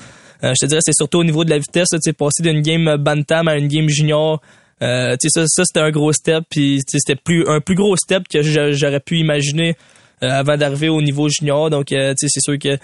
Euh, je te dirais, c'est surtout au niveau de la vitesse, tu sais, passer d'une game bantam à une game junior. Euh, ça, ça c'était un gros step, puis c'était plus un plus gros step que j'aurais pu imaginer avant d'arriver au niveau junior. Donc, sais, c'est sûr que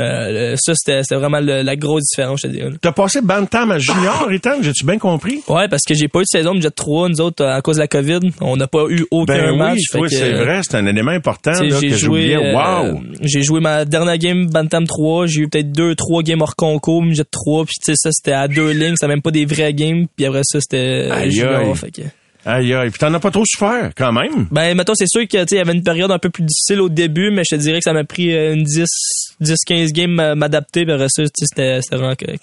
euh, ça, c'était vraiment la grosse différence, je te dirais. T'as passé Bantam à junior, Ritan, j'ai-tu bien compris? Ouais, parce que j'ai pas eu de saison de Jet 3, nous autres, à cause de la COVID. On n'a pas eu aucun ben match. Oui, c'est vrai, c'est un élément important là, que joué, Wow! Euh, j'ai joué ma dernière game Bantam 3, j'ai eu peut-être deux, trois games hors concours, Jet 3, puis tu sais, ça, c'était à deux lignes, c'était même pas des vrais games, puis après ça, c'était junior, fait que... Aïe, aïe. Puis t'en as pas trop souffert, quand même. Ben, mettons, c'est sûr que, tu il y avait une période un peu plus difficile au début, mais je te dirais que ça m'a pris euh, une 10, 10, 15 games m'adapter, puis après ça, c'était vraiment correct.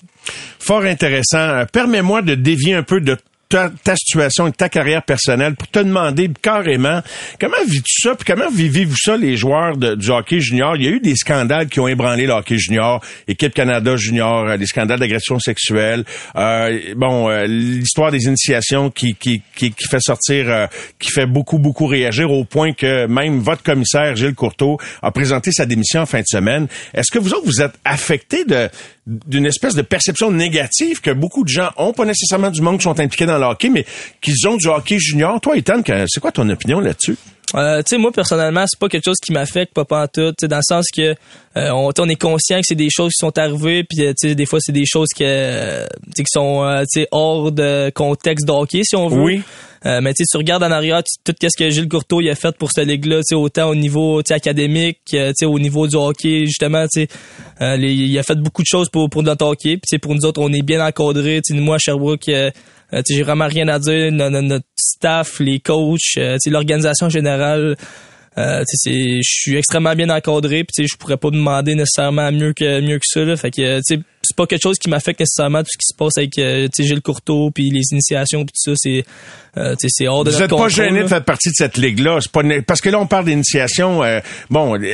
Fort intéressant. Euh, permets-moi de dévier un peu de ta, situation et ta carrière personnelle pour te demander carrément comment vis-tu ça, puis comment vivez-vous ça, les joueurs du hockey junior? Il y a eu des scandales qui ont ébranlé le hockey junior, équipe Canada junior, euh, des scandales d'agression sexuelle, euh, bon, euh, l'histoire des initiations qui, qui, qui, qui fait sortir, qui fait beaucoup, beaucoup réagir au point que même votre commissaire, Gilles Courteau, a présenté sa démission en fin de semaine. Est-ce que vous autres, vous êtes affectés d'une espèce de perception négative que beaucoup de gens ont, pas nécessairement du monde qui sont impliqués dans le hockey, mais qu'ils ont du hockey junior. Toi, Ethan, c'est quoi ton opinion là-dessus? Euh, tu sais, moi personnellement, c'est pas quelque chose qui m'affecte, pas en tout. Dans le sens que euh, on, on, est conscient que c'est des choses qui sont arrivées, puis euh, des fois c'est des choses que, euh, qui sont hors de contexte de hockey, si on veut. Oui. mais tu tu regardes en arrière tout ce que Gilles Courteau il a fait pour cette ligue-là, autant au niveau académique, au niveau du hockey, justement, tu il a fait beaucoup de choses pour, pour notre hockey. Puis pour nous autres, on est bien encadrés. Moi, à Sherbrooke, euh, j'ai vraiment rien à dire. Notre, staff, les coachs, euh, l'organisation générale. Euh, je suis extrêmement bien encadré puis je pourrais pas demander nécessairement mieux que mieux que ça là. fait que c'est pas quelque chose qui m'affecte nécessairement tout ce qui se passe avec euh, Gilles Courteau puis les initiations puis tout ça c'est euh, c'est hors de Vous êtes pas gêné de faire partie de cette ligue là, pas parce que là on parle d'initiation euh, bon euh,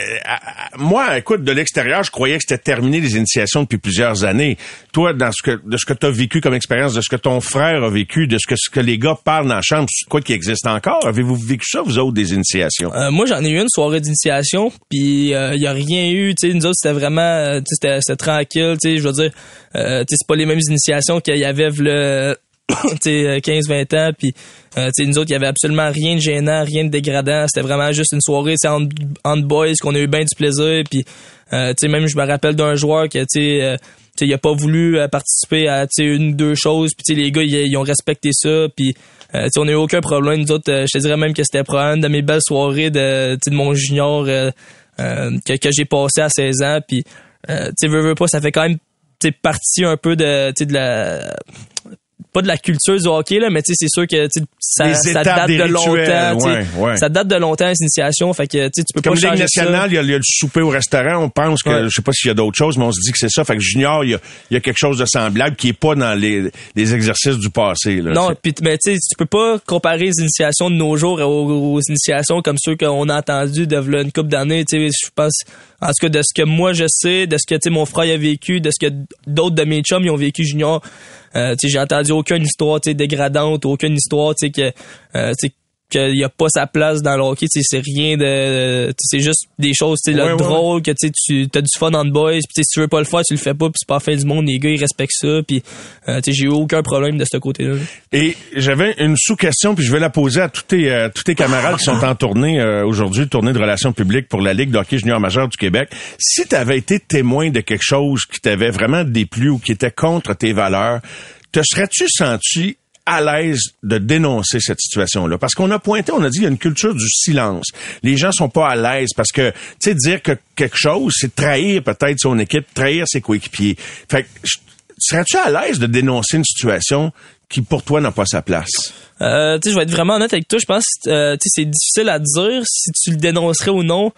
moi écoute de l'extérieur, je croyais que c'était terminé les initiations depuis plusieurs années. Toi dans ce que de ce que tu as vécu comme expérience, de ce que ton frère a vécu, de ce que ce que les gars parlent dans la chambre, quoi qui existe encore, avez-vous vécu ça vous autres des initiations? Moi j'en ai eu une soirée d'initiation puis il y a rien eu, tu sais nous autres c'était vraiment c'était tranquille, tu sais je veux dire euh, c'est pas les mêmes initiations qu'il y avait le 15-20 ans, puis euh, nous autres, il y avait absolument rien de gênant, rien de dégradant. C'était vraiment juste une soirée entre, entre boys qu'on a eu bien du plaisir. Puis, euh, même je me rappelle d'un joueur qui, euh, il a pas voulu euh, participer à une ou deux choses. Puis, les gars, ils, ont respecté ça. Puis, euh, on n'a eu aucun problème. Nous autres, je te dirais même que c'était probablement de mes belles soirées de, mon junior que, j'ai passé à 16 ans. Puis, tu veux pas, ça fait quand même c'est parti un peu de, de la pas de la culture du hockey là mais tu sais c'est sûr que ça, ça date de longtemps ouais, ouais. ça date de longtemps les initiations fait que tu peux comme pas changer nationale il y, a, le souper au restaurant on pense que je sais pas s'il y a d'autres choses mais on se dit que c'est ça. Fait que junior il y a, y a, quelque chose de semblable qui est pas dans les, les exercices du passé là, non puis mais tu sais tu peux pas comparer les initiations de nos jours aux, initiations comme ceux qu'on a entendu de une couple d'années tu sais. Je pense en tout cas de ce que moi je sais de ce que tu sais mon frère a vécu de ce que d'autres de mes chums ils ont vécu junior euh, j'ai entendu aucune histoire dégradante, aucune histoire que euh, qu'il n'y a pas sa place dans le hockey, c'est rien de c'est juste des choses tu ouais, drôle que tu as du fun en boys, puis si tu veux pas le faire, tu le fais pas, puis c'est pas la fin du monde, les gars ils respectent ça, puis euh, j'ai eu aucun problème de ce côté-là. Et j'avais une sous-question puis je vais la poser à tous tes euh, tous tes camarades qui sont en tournée euh, aujourd'hui, tournée de relations publiques pour la Ligue de hockey junior majeur du Québec. Si tu avais été témoin de quelque chose qui t'avait vraiment déplu ou qui était contre tes valeurs, te serais-tu senti à l'aise de dénoncer cette situation-là. Parce qu'on a pointé, on a dit, il y a une culture du silence. Les gens sont pas à l'aise parce que, tu sais, dire que quelque chose, c'est trahir peut-être son équipe, trahir ses coéquipiers. Fait serais-tu à l'aise de dénoncer une situation qui, pour toi, n'a pas sa place? Euh, tu sais, je vais être vraiment honnête avec toi. Je pense, euh, tu sais, c'est difficile à dire si tu le dénoncerais ou non.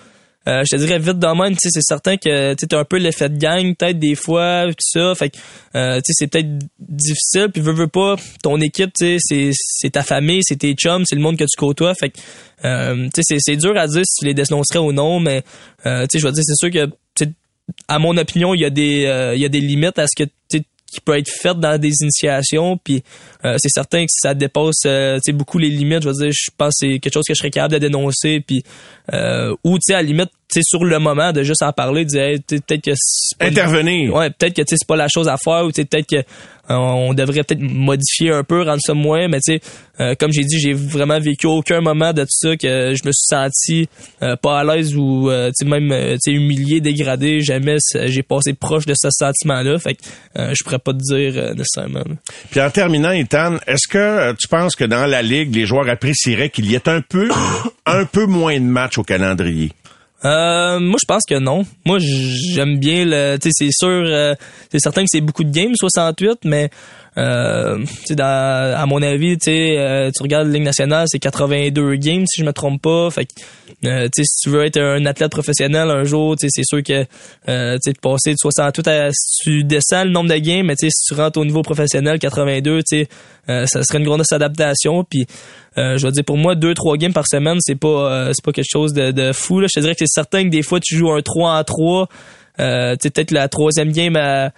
Euh, je te dirais vite dans même, c'est certain que tu as un peu l'effet de gang peut-être des fois tout ça, fait que euh, c'est peut-être difficile puis veux veux pas ton équipe, c'est c'est ta famille, c'est tes chums, c'est le monde que tu côtoies, fait que euh, c'est dur à dire si tu les dénoncerais ou non, mais euh, je veux dire c'est sûr que à mon opinion, il y a des il y a des limites à ce que qui peut être faite dans des initiations puis euh, c'est certain que ça dépasse euh, beaucoup les limites. Je veux dire je pense que c'est quelque chose que je serais capable de dénoncer puis euh, ou tu sais à la limite tu sur le moment de juste en parler de dire peut-être que intervenir. Ouais peut-être que tu sais c'est pas la chose à faire ou peut-être que on devrait peut-être modifier un peu, rendre ça moins, mais tu sais, comme j'ai dit, j'ai vraiment vécu aucun moment de tout ça que je me suis senti pas à l'aise ou tu même humilié, dégradé. Jamais j'ai passé proche de ce sentiment-là. Fait que je pourrais pas te dire nécessairement. Puis en terminant, Ethan, est-ce que tu penses que dans la ligue, les joueurs apprécieraient qu'il y ait un peu, un peu moins de matchs au calendrier? Euh, moi, je pense que non. Moi, j'aime bien le. Tu sais, c'est sûr, euh, c'est certain que c'est beaucoup de games, 68, mais euh, dans, à mon avis, tu euh, tu regardes la Ligue nationale, c'est 82 games si je me trompe pas. Fait que, euh, si tu veux être un athlète professionnel un jour, c'est sûr que euh, de passer de 68 à tu descends le nombre de games, mais si tu rentres au niveau professionnel 82, euh, ça serait une grosse adaptation. Puis euh, je veux dire pour moi, deux trois games par semaine, c'est pas c'est pas quelque chose de, de fou. Là. Je te dirais que c'est certain que des fois tu joues un 3 en 3 euh, peut-être la troisième game à,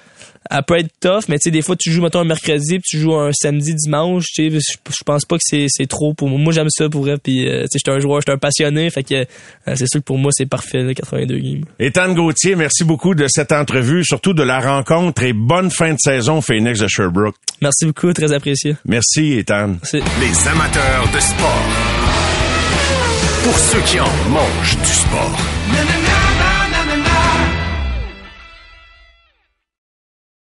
à peut être tough, mais tu sais, des fois, tu joues, mettons, un mercredi, puis tu joues un samedi, dimanche, tu sais, je pense pas que c'est, c'est trop pour moi. Moi, j'aime ça pour vrai, puis euh, tu sais, j'étais un joueur, j'étais un passionné, fait que euh, c'est sûr que pour moi, c'est parfait, là, 82 games. Ethan Gauthier, merci beaucoup de cette entrevue, surtout de la rencontre et bonne fin de saison Phoenix de Sherbrooke. Merci beaucoup, très apprécié. Merci, Ethan. Merci. Les amateurs de sport. Pour ceux qui en mangent du sport.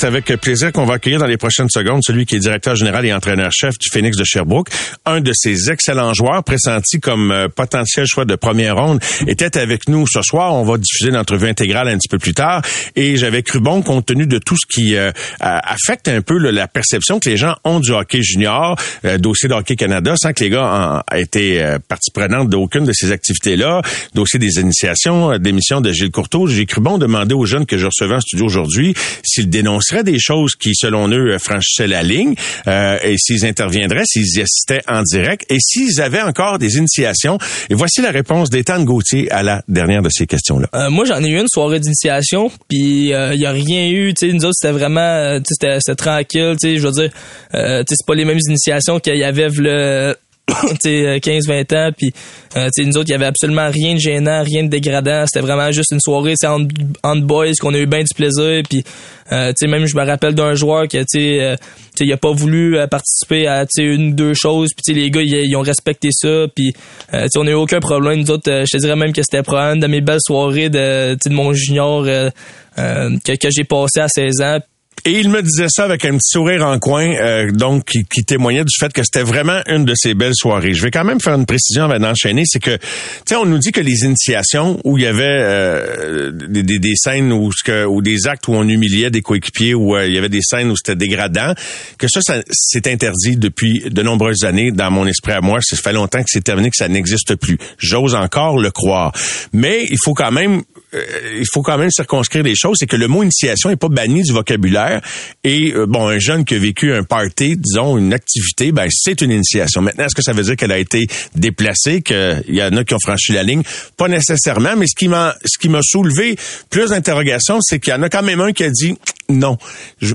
C'est avec plaisir qu'on va accueillir dans les prochaines secondes celui qui est directeur général et entraîneur-chef du Phoenix de Sherbrooke. Un de ses excellents joueurs, pressenti comme euh, potentiel choix de première ronde, était avec nous ce soir. On va diffuser l'entrevue intégrale un petit peu plus tard. Et j'avais cru bon, compte tenu de tout ce qui euh, affecte un peu la perception que les gens ont du hockey junior, euh, dossier de Hockey Canada, sans que les gars aient été partie prenante d'aucune de ces activités-là, dossier des initiations, d'émissions de Gilles Courteau. J'ai cru bon demander aux jeunes que je recevais en studio aujourd'hui s'ils dénonçaient des choses qui, selon eux, franchissaient la ligne, euh, et s'ils interviendraient, s'ils y assistaient en direct, et s'ils avaient encore des initiations. Et voici la réponse d'Étienne Gauthier à la dernière de ces questions-là. Euh, moi, j'en ai eu une soirée d'initiation, puis il euh, y a rien eu. Tu sais, nous autres, c'était vraiment, c'était tranquille. Tu sais, je veux dire, c'est pas les mêmes initiations qu'il y avait le 15-20 ans, puis nous autres, il y avait absolument rien de gênant, rien de dégradant. C'était vraiment juste une soirée entre, entre boys qu'on a eu bien du plaisir, puis euh, même je me rappelle d'un joueur qui euh, il a pas voulu euh, participer à une ou deux choses puis les gars ils, ont respecté ça puis euh, on a eu aucun problème nous autres je te dirais même que c'était probablement de mes belles soirées de, de mon junior que, que j'ai passé à 16 ans et il me disait ça avec un petit sourire en coin, euh, donc qui, qui, témoignait du fait que c'était vraiment une de ses belles soirées. Je vais quand même faire une précision avant d'enchaîner, c'est que, tu sais, on nous dit que les initiations où il y avait euh, des, des, des, scènes où, ou des actes où on humiliait des coéquipiers, où euh, il y avait des scènes où c'était dégradant, que ça, ça c'est interdit depuis de nombreuses années dans mon esprit à moi. Ça fait longtemps que c'est terminé, que ça n'existe plus. J'ose encore le croire. Mais il faut quand même euh, il faut quand même circonscrire les choses, c'est que le mot initiation n'est pas banni du vocabulaire. Et euh, bon, un jeune qui a vécu un party, disons une activité, ben c'est une initiation. Maintenant, est-ce que ça veut dire qu'elle a été déplacée, qu'il y en a qui ont franchi la ligne? Pas nécessairement, mais ce qui m'a ce qui m'a soulevé plus d'interrogations, c'est qu'il y en a quand même un qui a dit non,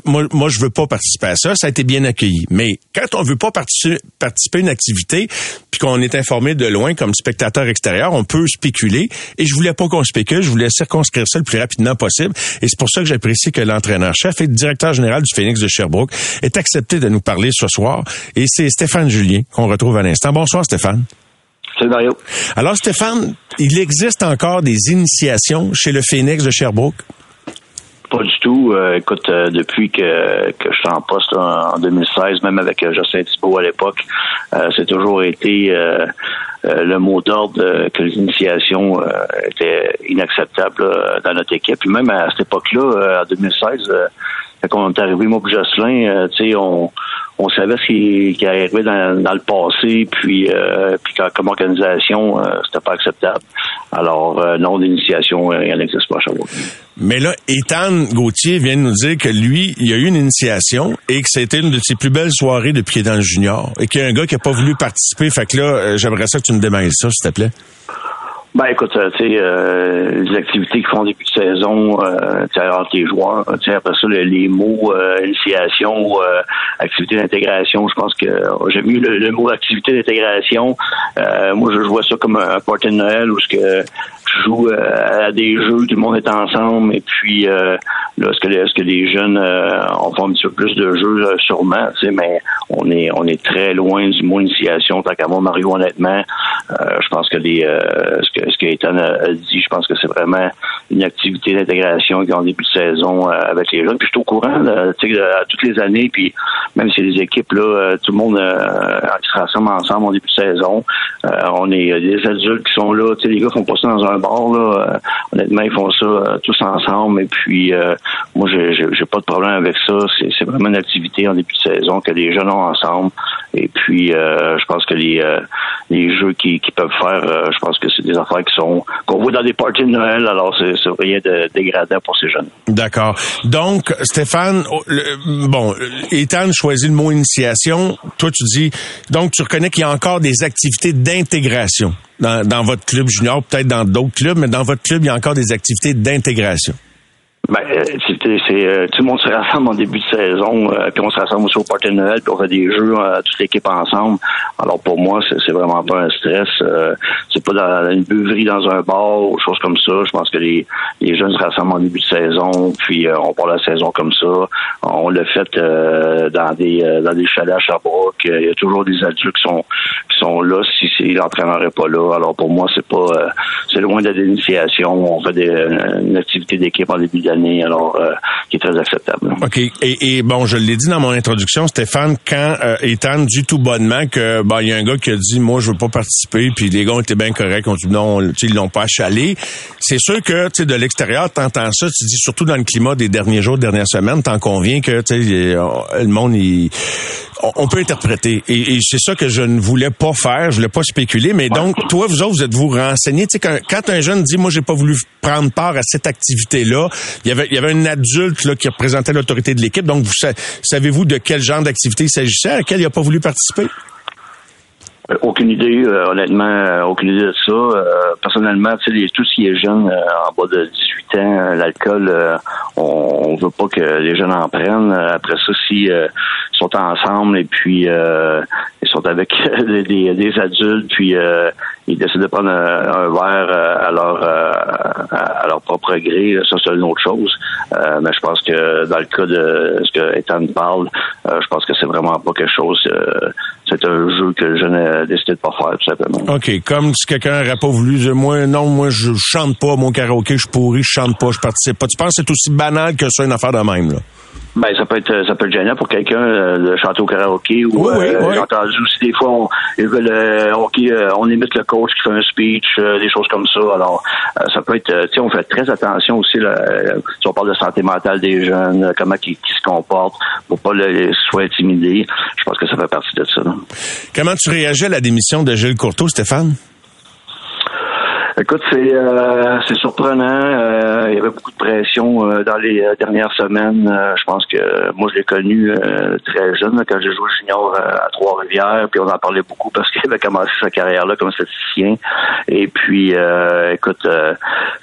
moi, moi je veux pas participer à ça. Ça a été bien accueilli. Mais quand on veut pas participer, participer à une activité, puis qu'on est informé de loin comme spectateur extérieur, on peut spéculer. Et je voulais pas qu'on spécule, je voulais circonscrire ça le plus rapidement possible. Et c'est pour ça que j'apprécie que l'entraîneur-chef et le directeur général du Phoenix de Sherbrooke ait accepté de nous parler ce soir. Et c'est Stéphane Julien qu'on retrouve à l'instant. Bonsoir, Stéphane. Salut Mario. Alors, Stéphane, il existe encore des initiations chez le Phoenix de Sherbrooke? Euh, écoute, euh, depuis que, que je suis en poste en 2016, même avec euh, Jocelyn Thibault à l'époque, c'est toujours été le mot d'ordre que les initiations étaient inacceptables dans notre équipe. Puis même à cette époque-là, en 2016, quand on est arrivé, moi Jocelyn, on savait ce qui, qui arrivait dans, le passé, puis, euh, comme organisation, euh, c'était pas acceptable. Alors, euh, non, d'initiation, rien n'existe pas à Sherbrooke. Mais là, Ethan Gauthier vient de nous dire que lui, il a eu une initiation et que c'était une de ses plus belles soirées depuis qu'il est dans le junior et qu'il y a un gars qui a pas voulu participer. Fait que là, j'aimerais ça que tu démêles ça, s'il te plaît? Ben écoute, euh, tu sais, euh, les activités qui font début de saison, euh, entre les joueurs, tu sais, après ça, les, mots initiation, activité d'intégration, je pense que j'ai mis le, mot activité d'intégration. moi, je vois ça comme un, party de Noël où ce que je joue à des jeux, tout le monde est ensemble, et puis là, est-ce que, est-ce que les jeunes on fait un petit peu plus de jeux, sûrement, tu sais, mais on est on est très loin du mot initiation. Tant qu'à Mario, honnêtement, je pense que les ce que ce qu'Ethan a, dit, je pense que c'est vraiment une activité d'intégration qui en début de saison euh, avec les jeunes. Puis je suis au courant là, à toutes les années, puis même si les équipes, là, euh, tout le monde euh, qui se rassemble ensemble en début de saison. on est des adultes qui sont là. Les gars font pas ça dans un Là. honnêtement, ils font ça tous ensemble. Et puis moi, j'ai pas de problème avec ça. C'est vraiment une activité en début de saison que les jeunes ont ensemble. Et puis je pense que les, les jeux qu'ils peuvent faire, je pense que c'est des affaires qui sont qu'on voit dans des parties de Noël. Alors, c'est rien de dégradant pour ces jeunes. D'accord. Donc, Stéphane, oh, bon, Ethan choisit le mot initiation. Toi, tu dis, donc, tu reconnais qu'il y a encore des activités d'intégration dans, dans votre club junior, peut-être dans d'autres clubs, mais dans votre club, il y a encore des activités d'intégration. Ben, euh, c'est euh, tout le monde se rassemble en début de saison, euh, puis on se rassemble aussi au party de Noël, puis on fait des jeux toute l'équipe ensemble. Alors pour moi, c'est vraiment pas un stress. c'est pas dans une buverie dans un bar ou choses comme ça. Je pense que les, les jeunes se rassemblent en début de saison, puis on part la saison comme ça. On l'a fait dans des dans des chalets à Sherbrooke. Il y a toujours des adultes qui sont qui sont là si, si l'entraîneur est pas là. Alors pour moi, c'est pas c'est loin de l'initiation. On fait des, une activité d'équipe en début alors euh, qui est très acceptable. OK. Et, bon, je l'ai dit dans mon introduction, Stéphane, quand euh, étant du tout bonnement que ben il y a un gars qui a dit moi je veux pas participer, puis les gars étaient bien corrects, ont dit non, ils l'ont pas achalé. C'est sûr que tu sais de l'extérieur, t'entends ça, tu dis surtout dans le climat des derniers jours, dernières semaines, t'en conviens que tu sais le monde il on peut interpréter. Et, c'est ça que je ne voulais pas faire, je voulais pas spéculer. Mais donc, toi, vous autres, vous êtes-vous renseignés? Tu sais, quand, quand, un jeune dit, moi, j'ai pas voulu prendre part à cette activité-là, il y avait, un adulte là, qui représentait l'autorité de l'équipe. Donc, vous savez-vous de quel genre d'activité il s'agissait, à laquelle il n'a pas voulu participer? Euh, aucune idée, euh, honnêtement, euh, aucune idée de ça. personnellement, tu sais, tout ce qui est jeune, en bas de 18 ans, l'alcool, on, on veut pas que les jeunes en prennent. Après ça, si sont ensemble et puis ils sont avec des, des, adultes, puis ils décident de prendre un, verre à leur à leur propre gré, ça c'est une autre chose. mais je pense que dans le cas de ce que Ethan parle, je pense que c'est vraiment pas quelque chose. C'est un jeu que je n'ai décidé de pas faire, tout simplement. OK. Comme si quelqu'un n'aurait pas voulu dire, moi, non, moi, je chante pas mon karaoké, je pourris, je chante pas, je participe pas. Tu penses que c'est aussi banal que ça, une affaire de même, là? Ben, ça peut être ça peut être gênant pour quelqu'un euh, de chanter au karaoké ou oui, euh, j'ai entendu aussi des fois on euh, euh, on imite le coach qui fait un speech, des choses comme ça. Alors ça peut être tu sais on fait très attention aussi là, si on parle de santé mentale des jeunes, comment ils, se comportent pour pas les soit intimidés. Je pense que ça fait partie de ça. Comment tu réagis à la démission de Gilles Courteau, Stéphane? Écoute, c'est euh, c'est surprenant. Euh, il y avait beaucoup de pression euh, dans les dernières semaines. je pense que moi, je l'ai connu très jeune quand j'ai joué junior à Trois-Rivières, puis on en parlait beaucoup parce qu'il avait commencé sa carrière là comme statisticien. Et puis, écoute,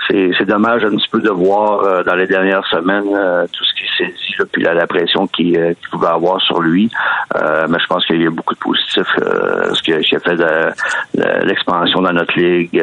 c'est dommage un petit peu de voir dans les dernières semaines tout ce qui s'est dit, là, puis la, pression qu'il pouvait avoir sur lui. mais je pense qu'il y a beaucoup de positifs. ce qui a fait de, l'expansion dans notre ligue,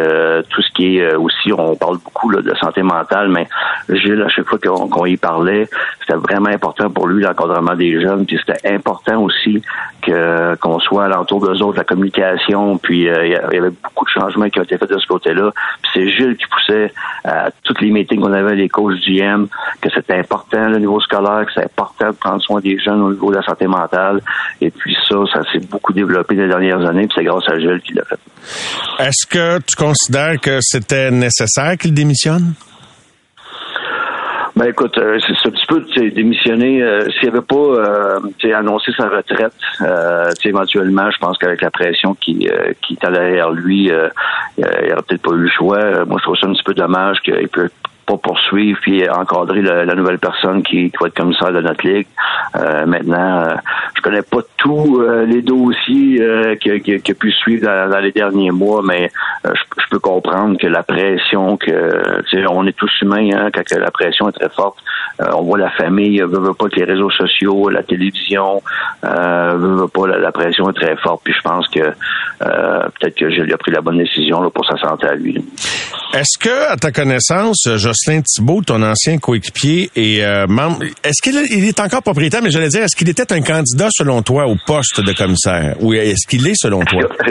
ce qui est euh, aussi, on parle beaucoup de santé mentale, mais Gilles, à chaque fois qu'on y parlait, c'était vraiment important pour lui l'encadrement des jeunes, puis c'était important aussi que qu'on soit alentour d'eux autres, la communication, puis euh, il y avait beaucoup de changements qui ont été faits de ce côté-là. Puis c'est Gilles qui poussait à toutes les meetings qu'on avait les coachs GM, que c'était important le niveau scolaire, que c'était important de prendre soin des jeunes au niveau de la santé mentale. Et puis ça, ça s'est beaucoup développé les dernières années, puis c'est grâce à Gilles qui l'a fait. Est-ce que tu considères que c'était nécessaire qu'il démissionne? Ben écoute, euh, c'est un petit peu démissionner. Euh, s'il avait pas euh, annoncé sa retraite, euh, éventuellement, je pense qu'avec la pression qui, qui est derrière lui, il n'aurait peut-être pas eu le choix. Moi, je trouve ça un petit peu dommage qu'il peut poursuivre puis encadrer la nouvelle personne qui, va être commissaire de notre ligue. Euh, maintenant, euh, je connais pas tous euh, les dossiers qui, qui a pu suivre dans, les derniers mois, mais je, peux comprendre que la pression que on est tous humains hein, quand la pression est très forte. on voit la famille, veut, veut pas que les réseaux sociaux, la télévision, veut, pas la, pression est très forte. Puis je pense que peut-être que j'ai pris la bonne décision là, pour sa santé à lui. Est-ce que, à ta connaissance, Jocelyn Thibault, ton ancien coéquipier et membre, est-ce qu'il il est encore propriétaire, mais j'allais dire, est-ce qu'il était un candidat selon toi au poste de commissaire? Ou est-ce qu'il est selon toi?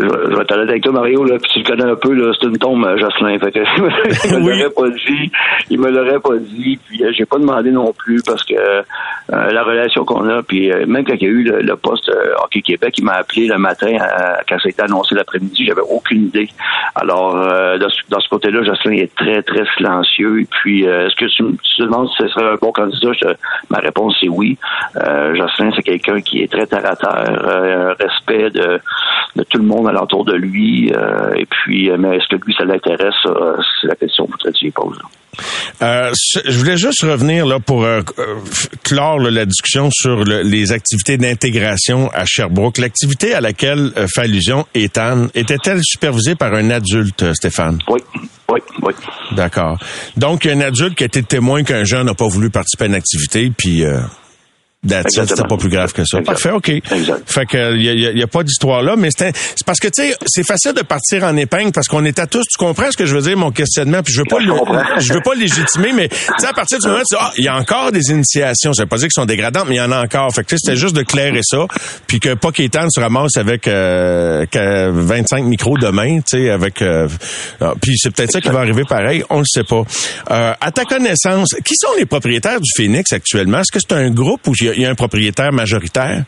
je, vais t'aller avec toi, Mario, là, puis tu le connais un peu, là, c'est une tombe, Jocelyn. Fait que, il me l'aurait pas dit. Il me l'aurait pas dit. Puis euh, j'ai pas demandé non plus parce que euh, la relation qu'on a, puis euh, même quand il y a eu le, poste Hockey Québec, il m'a appelé le matin quand ça a été annoncé l'après-midi, j'avais aucune idée. Alors, dans, ce côté-là, Jocelyn est très, très silencieux. Et puis, est-ce que tu, tu, demandes si ce serait un bon candidat? ma réponse est oui. Jocelyn, c'est quelqu'un qui est très terre à terre, un respect de, de tout le monde alentour de lui. Euh, et puis, euh, mais est-ce que lui, ça l'intéresse? C'est la question que tu poses. Euh, je voulais juste revenir là pour clore la discussion sur les activités d'intégration à Sherbrooke. L'activité à laquelle fait allusion Ethan était-elle supervisée par un adulte, Stéphane? Oui. Oui, oui. D'accord. Donc, un adulte qui a été témoin qu'un jeune n'a pas voulu participer à une activité, puis c'était pas plus grave que ça. Parfait, OK. Exact. Fait que il y a, y a, pas d'histoire là, mais c'est parce que tu sais, c'est facile de partir en épingle parce qu'on est à tous. Tu comprends ce que je veux dire, mon questionnement Puis je veux pas, le, je veux pas légitimer, mais tu sais, à partir du moment où tu ah, il y a encore des initiations. Ça veut pas dire qu'elles sont dégradantes, mais il y en a encore. Fait que c'était juste de clairer ça, puis que pas qu'Étan se ramasse avec euh, 25 micros demain, tu sais, avec. Euh, ah, puis c'est peut-être ça qui va arriver pareil. On le sait pas. Euh, à ta connaissance, qui sont les propriétaires du Phoenix actuellement? Est-ce que c'est un groupe ou il y, a un propriétaire majoritaire?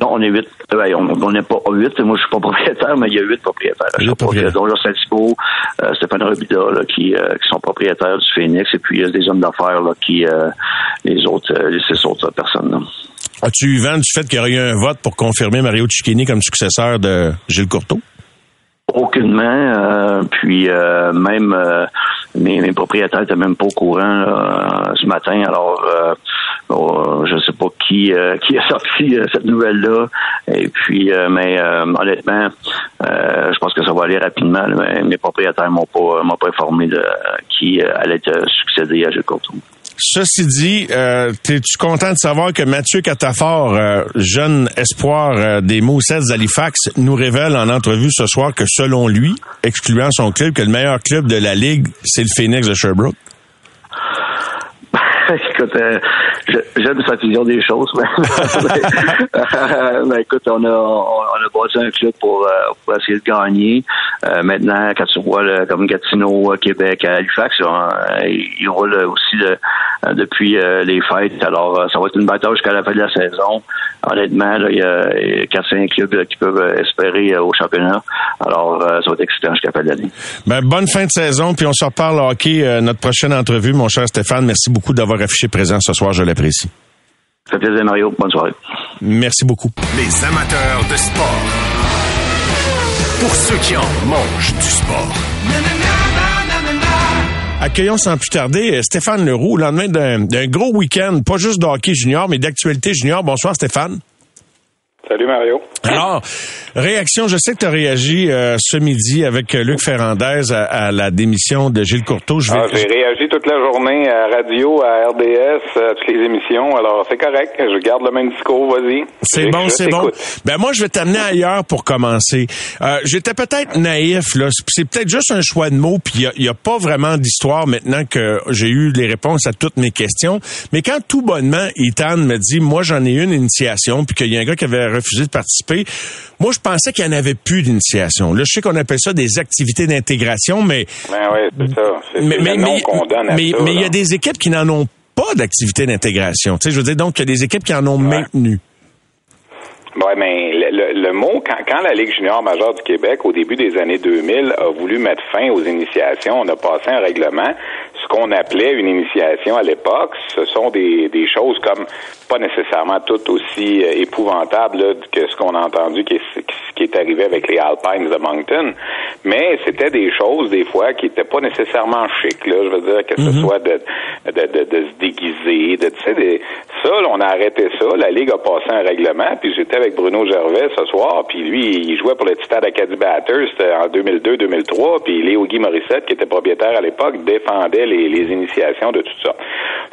Non, on est huit. Euh, on n'est pas huit. Moi, je suis pas propriétaire, mais il y a huit propriétaires. Huit propriétaires. Donc, Jean Thibault, euh, Stéphane Robida, là, qui, euh, qui sont propriétaires du Phoenix, et puis il y a des hommes d'affaires là, qui, euh, les autres, les six autres personnes. Là. As-tu eu vent du fait qu'il y aurait eu un vote pour confirmer Mario Cicchini comme successeur de Gilles Courteau? Aucunement. Euh, puis euh, même euh, mes, mes, propriétaires étaient même pas au courant ce matin. Alors oh, je sais pas qui qui a sorti cette nouvelle là. Et puis mais honnêtement, je pense que ça va aller rapidement. Mais mes propriétaires m'ont pas m'ont pas informé de qui allait succéder à Gilles Courtois. Ceci dit, euh, es-tu content de savoir que Mathieu Catafort, euh, jeune espoir euh, des Moussets d'Halifax, nous révèle en entrevue ce soir que selon lui, excluant son club, que le meilleur club de la Ligue, c'est le Phoenix de Sherbrooke? écoute, euh, j'aime sa vision des choses. Mais, écoute, on a, on, a bâti un club pour, euh, pour essayer de gagner. Euh, maintenant, quand tu vois le, comme Gatineau, Québec, Halifax, ils roulent aussi depuis les fêtes. Alors, ça va être une bataille jusqu'à la fin de la saison. Honnêtement, il y a 4-5 clubs qui peuvent espérer au championnat. Alors, ça va être excitant jusqu'à la fin de l'année. Ben, bonne fin de saison, puis on se reparle hockey. notre prochaine entrevue, mon cher Stéphane. Merci beaucoup d'avoir affiché présent ce soir. Je l'apprécie. Ça fait plaisir, Mario. Bonne soirée. Merci beaucoup. Les amateurs de sport. Pour ceux qui en mangent du sport. Accueillons sans plus tarder Stéphane Leroux, au lendemain d'un gros week-end, pas juste de hockey junior, mais d'actualité junior. Bonsoir Stéphane. Salut Mario. Alors, réaction, je sais que tu as réagi euh, ce midi avec Luc Ferrandez à, la démission de Gilles Courteau. Je vais... Ah, j'ai réagi toute la journée à radio, à RDS, à toutes les émissions. Alors, c'est correct. Je garde le même discours, vas-y. C'est bon, c'est bon. Ben moi, je vais t'amener ailleurs pour commencer. Euh, J'étais peut-être naïf, là. C'est peut-être juste un choix de mots, puis il n'y a, pas vraiment d'histoire maintenant que j'ai eu les réponses à toutes mes questions. Mais quand tout bonnement, Ethan me dit, moi, j'en ai une initiation, puis qu'il y a un gars qui avait refusé de participer. Moi, je pensais qu'il n'y en avait plus d'initiation. Là, je sais qu'on appelle ça des activités d'intégration, mais... Ben oui, c'est ça. Mais, mais, mais, il y a des équipes qui n'en ont pas d'activité d'intégration. Tu sais, je veux dire, donc, il y a des équipes qui en ont maintenu. Oui, mais le, mot, quand, quand, la Ligue junior majeure du Québec, au début des années 2000, a voulu mettre fin aux initiations, on a passé un règlement, ce qu'on appelait une initiation à l'époque, ce sont des, des choses comme pas nécessairement toutes aussi euh, épouvantables que ce qu'on a entendu qui est, qui est arrivé avec les Alpines de Moncton, mais c'était des choses des fois qui étaient pas nécessairement chic. Là, je veux dire que ce mm-hmm. soit de, de, de, de, se déguiser, de tu sais, des, ça, là, on a arrêté ça. La Ligue a passé un règlement, puis j'étais avec Bruno Gervais ce soir, puis lui, il jouait pour le Titan Acadie Batters en 2002-2003, puis Léo Guy Morissette, qui était propriétaire à l'époque, défendait les, les initiations de tout ça.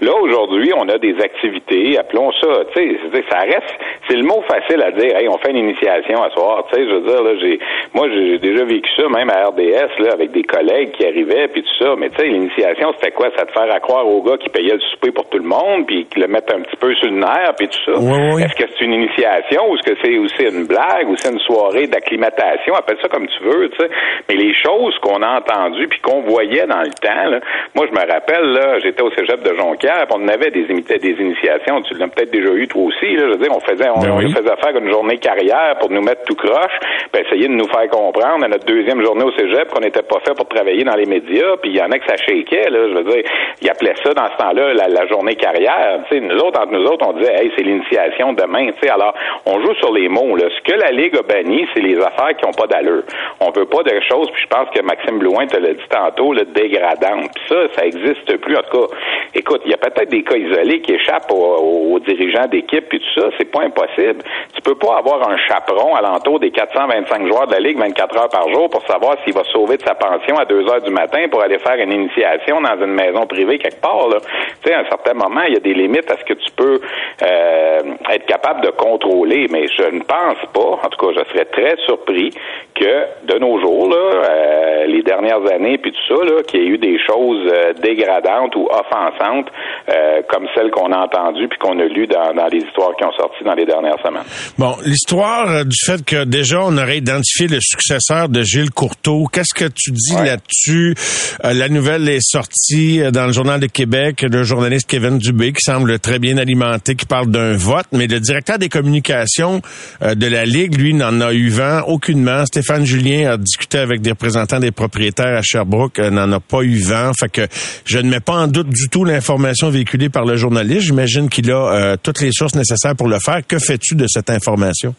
Là, aujourd'hui, on a des activités, appelons ça, tu sais, ça reste, c'est le mot facile à dire, hey, on fait une initiation à soir, tu sais, je veux dire, là, j'ai, moi, j'ai déjà vécu ça, même à RDS, là, avec des collègues qui arrivaient, puis tout ça, mais tu sais, l'initiation, c'était quoi? Ça te faire croire au gars qui payait le souper pour tout le monde, puis qui le mettent un petit peu sur le nerf, puis tout ça. Est-ce que c'est une initiation, ou est-ce que c'est aussi une blague, ou c'est une soirée d'acclimatation, appelle ça comme tu veux, tu sais. Mais les choses qu'on a entendues, puis qu'on voyait dans le temps, là, moi, je me rappelle, là, j'étais au cégep de Jonquière, on avait des, des initiations, tu l'as peut-être déjà eu toi aussi, là, je veux dire, on faisait, on, ben faisait faire une journée carrière pour nous mettre tout croche, puis essayer de nous faire comprendre à notre deuxième journée au cégep qu'on n'était pas fait pour travailler dans les médias, puis il y en a que ça shakeait, là, je veux dire, ils appelaient ça dans ce temps-là la, journée carrière, tu sais, nous autres, entre nous autres, on disait, hey, c'est l'initiation demain, tu sais, alors, on joue sur les mots, là. Ce que la Ligue a banni, c'est les affaires qui n'ont pas d'allure. On veut pas de choses, puis je pense que Maxime Blouin te l'a dit tantôt, le dégradant. Puis ça, ça existe plus. En tout cas, écoute, il y a peut-être des cas isolés qui échappent aux, dirigeants d'équipe puis tout ça, c'est pas impossible. Tu peux pas avoir un chaperon alentour des 425 joueurs de la Ligue 24 heures par jour pour savoir s'il va sauver de sa pension à 2 heures du matin pour aller faire une initiation dans une maison privée quelque part. Tu sais, à un certain moment, il y a des limites à ce que tu peux euh, être capable de contrôler, mais je ne pense pas, en tout cas, je serais très surpris que de nos jours, là, euh, les dernières années, puis tout ça, qu'il y ait eu des choses euh, dégradantes ou offensantes euh, comme celles qu'on a entendues puis qu'on a lues dans, dans, les histoires qui ont sorti dans les dernières semaines. Bon, l'histoire du fait que déjà on aurait identifié le successeur de Gilles Courteau, qu'est-ce que tu dis là-dessus? la nouvelle est sortie dans le Journal de Québec, le journaliste Kevin Dubé qui semble très bien alimenté, qui parle d'un vote, mais le directeur des communications de la Ligue, lui, n'en a eu vent aucunement. Stéphane Julien a discuté avec des représentants des propriétaires à Sherbrooke, euh, n'en a pas eu vent. Fait que je ne mets pas en doute du tout l'information véhiculée par le journaliste. J'imagine qu'il a euh, toutes les sources nécessaires pour le faire. Que fais-tu de cette information?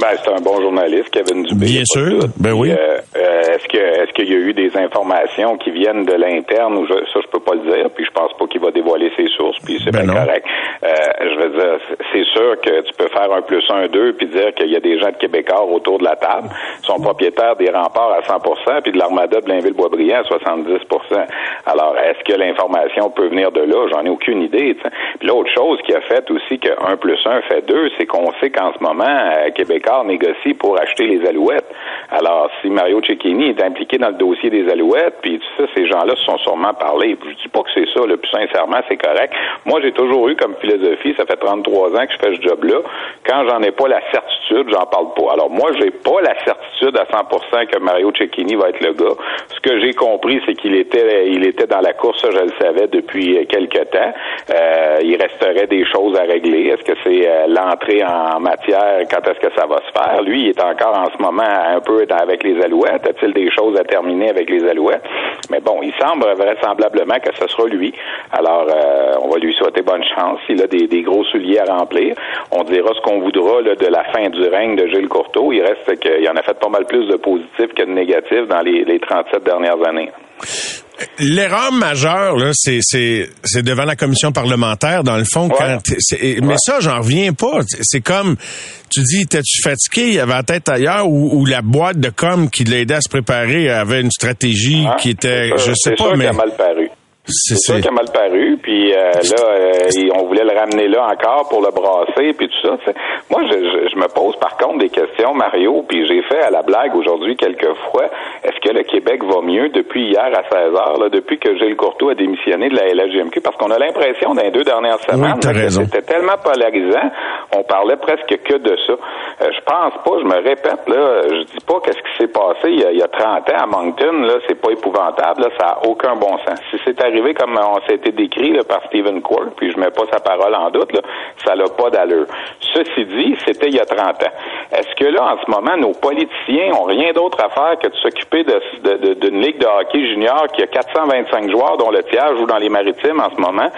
Ben, c'est un bon journaliste, Kevin Dubé. Bien sûr. Ben oui. Euh, est-ce que est-ce qu'il y a eu des informations qui viennent de l'interne ou je, ça je peux pas le dire puis je pense pas qu'il va dévoiler ses sources puis c'est ben bien correct. Euh, je veux dire c'est sûr que tu peux faire un plus un deux puis dire qu'il y a des gens de Québécois autour de la table sont propriétaires des remparts à 100% puis de l'armada de Blainville-Boisbriand à 70%. Alors est-ce que l'information peut venir de là? J'en ai aucune idée. Puis l'autre chose qui a fait aussi que 1 plus 1 fait 2, c'est qu'on sait qu'en ce moment euh, Québécois négocie pour acheter les Alouettes. Alors si Mario Cecchini est impliqué dans le dossier des Alouettes, puis ça, ces gens-là se sont sûrement parlé. Je dis pas que c'est ça, le plus sincèrement, c'est correct. Moi, j'ai toujours eu comme philosophie, ça fait 33 ans que je fais ce job-là, quand j'en ai pas la certitude, j'en parle pas. Alors moi, j'ai pas la certitude à 100% que Mario Cecchini va être le gars. Ce que j'ai compris, c'est qu'il était, il était dans la course, je le savais depuis quelques temps. Euh, il resterait des choses à régler. Est-ce que c'est euh, l'entrée en matière, quand est-ce que ça va se faire? Lui, il est encore en ce moment un peu avec les Alouettes. A-t-il des choses à terminer avec les Mais bon, il semble vraisemblablement que ce sera lui. Alors, euh, on va lui souhaiter bonne chance. Il a des, gros souliers à remplir. On dira ce qu'on voudra de la fin du règne de Gilles Courteau. Il reste qu'il en a fait pas mal plus de positifs que de négatifs dans les, les 37 dernières années. L'erreur majeure, là, c'est, c'est, c'est devant la commission parlementaire, dans le fond. Quand mais ça, j'en reviens pas. C'est comme, tu dis, t'es-tu fatigué? Il y avait la tête ailleurs ou, la boîte de com qui l'aidait à se préparer avait une stratégie qui était, je sais pas, mais. mal paru. C'est ça qui a mal paru. Puis euh, là, euh, on voulait le ramener là encore pour le brasser, puis tout ça. Moi, je, je, me pose par contre des questions, Mario, puis j'ai fait à la blague aujourd'hui quelques fois. Est-ce que le Québec va mieux depuis hier à 16 heures, là, depuis que Gilles Courtois a démissionné de la LGMQ? Parce qu'on a l'impression dans les deux dernières semaines que c'était tellement polarisant, on parlait presque que de ça. Euh, je pense pas, je me répète, là, je dis pas qu'est-ce qui s'est passé il y, a, il y, a, 30 ans à Moncton, là, c'est pas épouvantable, là, ça a aucun bon sens. Si c'est arrivé comme on été décrit par Stephen Quirk, puis je mets pas sa parole en doute, ça n'a pas d'allure. Ceci dit, c'était il y a 30 ans. Est-ce que là, en ce moment, nos politiciens ont rien d'autre à faire que de s'occuper d'une ligue de hockey junior qui a 425 joueurs, dont le tiers joue dans les maritimes en ce moment?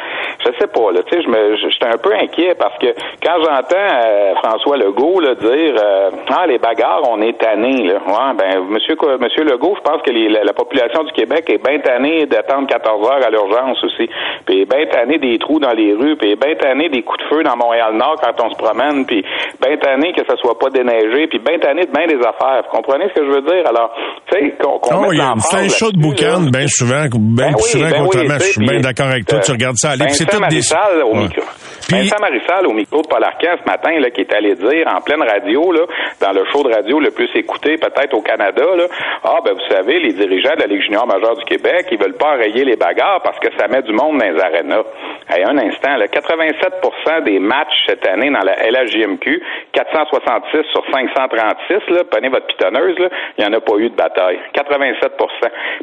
Je sais pas, là, tu sais, je me, un peu inquiet parce que quand j'entends euh, François Legault là, dire euh, Ah, les bagarres, on est tanné, là. Ben, monsieur, monsieur Legault, je pense que la, population du Québec est bien tannée d'attendre 14 heures à l'urgence aussi. Puis bien tannée des trous dans les rues, puis bien tannée des coups de feu dans Montréal-Nord quand on se promène, puis bien tannée que ça soit pas déneigé, puis bien tanné de bien des affaires. Vous comprenez ce que je veux dire? Alors, tu sais, qu'on qu oh, il un chaud de boucan, bien souvent, bien ben souvent, ben je suis bien d'accord avec toi, tu regardes ça aller, c'est tout des... au micro. Vincent Marissal, au micro de Paul Arcand ce matin, là, qui est allé dire en pleine radio, là, dans le show de radio le plus écouté peut-être au Canada, là, ah ben vous savez, les dirigeants de la Ligue junior majeure du Québec, ils veulent pas enrayer les bagarres parce que ça met du monde dans les arénas. Hey, un instant, là, 87% des matchs cette année dans la LHJMQ, 466 sur 536, là, prenez votre pitonneuse, là, il n'y en a pas eu de bataille. 87%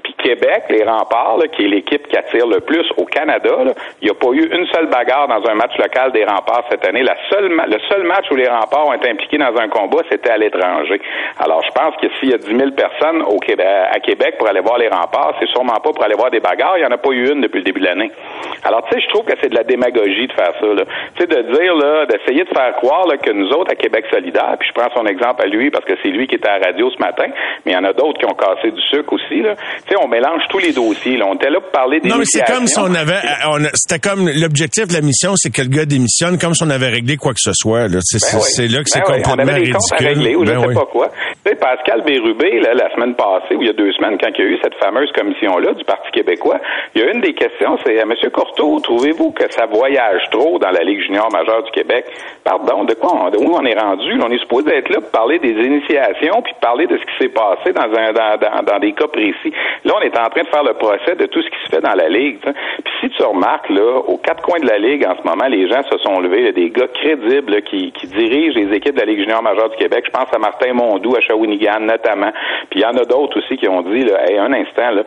Puis Québec, les remparts, là, qui est l'équipe qui attire le plus au Canada, il n'y a pas eu une seule bagarre dans un match local des remparts cette année. La seule, le seul match où les remparts ont été impliqués dans un combat, c'était à l'étranger. Alors, je pense que s'il y a 10 000 personnes au Québec, à Québec pour aller voir les remparts, c'est sûrement pas pour aller voir des bagarres. Il n'y en a pas eu une depuis le début de l'année. Alors, tu sais, je trouve que c'est de la démagogie de faire ça. Tu sais, de dire, là, d'essayer de faire croire que nous autres, à Québec solidaire, puis je prends son exemple à lui parce que c'est lui qui était à la radio ce matin, mais il y en a d'autres qui ont cassé du sucre aussi. Tu sais, on mélange tous les dossiers. Là. On était là pour parler des Non, mais c'est comme si on avait... C'était comme... L'objectif de la mission, c'est que le gars démissionne comme si on avait réglé quoi que ce soit. Ben c'est là que c'est ben complètement ridicule. On avait régler, ou je ben sais pas quoi. Tu sais, Pascal Bérubé, là, la semaine passée, ou il y a deux semaines, quand il y a eu cette fameuse commission-là du Parti québécois, il y a une des questions, c'est M. Courteau, trouvez-vous que ça voyage trop dans la Ligue junior majeure du Québec? Pardon, de quoi on, de où on est rendu? On est supposé être là pour parler des initiations, puis parler de ce qui s'est passé dans, un, dans, dans, des cas précis. Là, on est en train de faire le procès de tout ce qui se fait dans la Ligue. Puis si tu remarques, là, aux quatre coins de la Ligue, en ce moment, les gens se sont levés, a des gars crédibles qui, dirigent les équipes de la Ligue junior majeure du Québec. Je pense à Martin Mondou, à Shawinigan notamment. Puis il y en a d'autres aussi qui ont dit, là, un instant, là,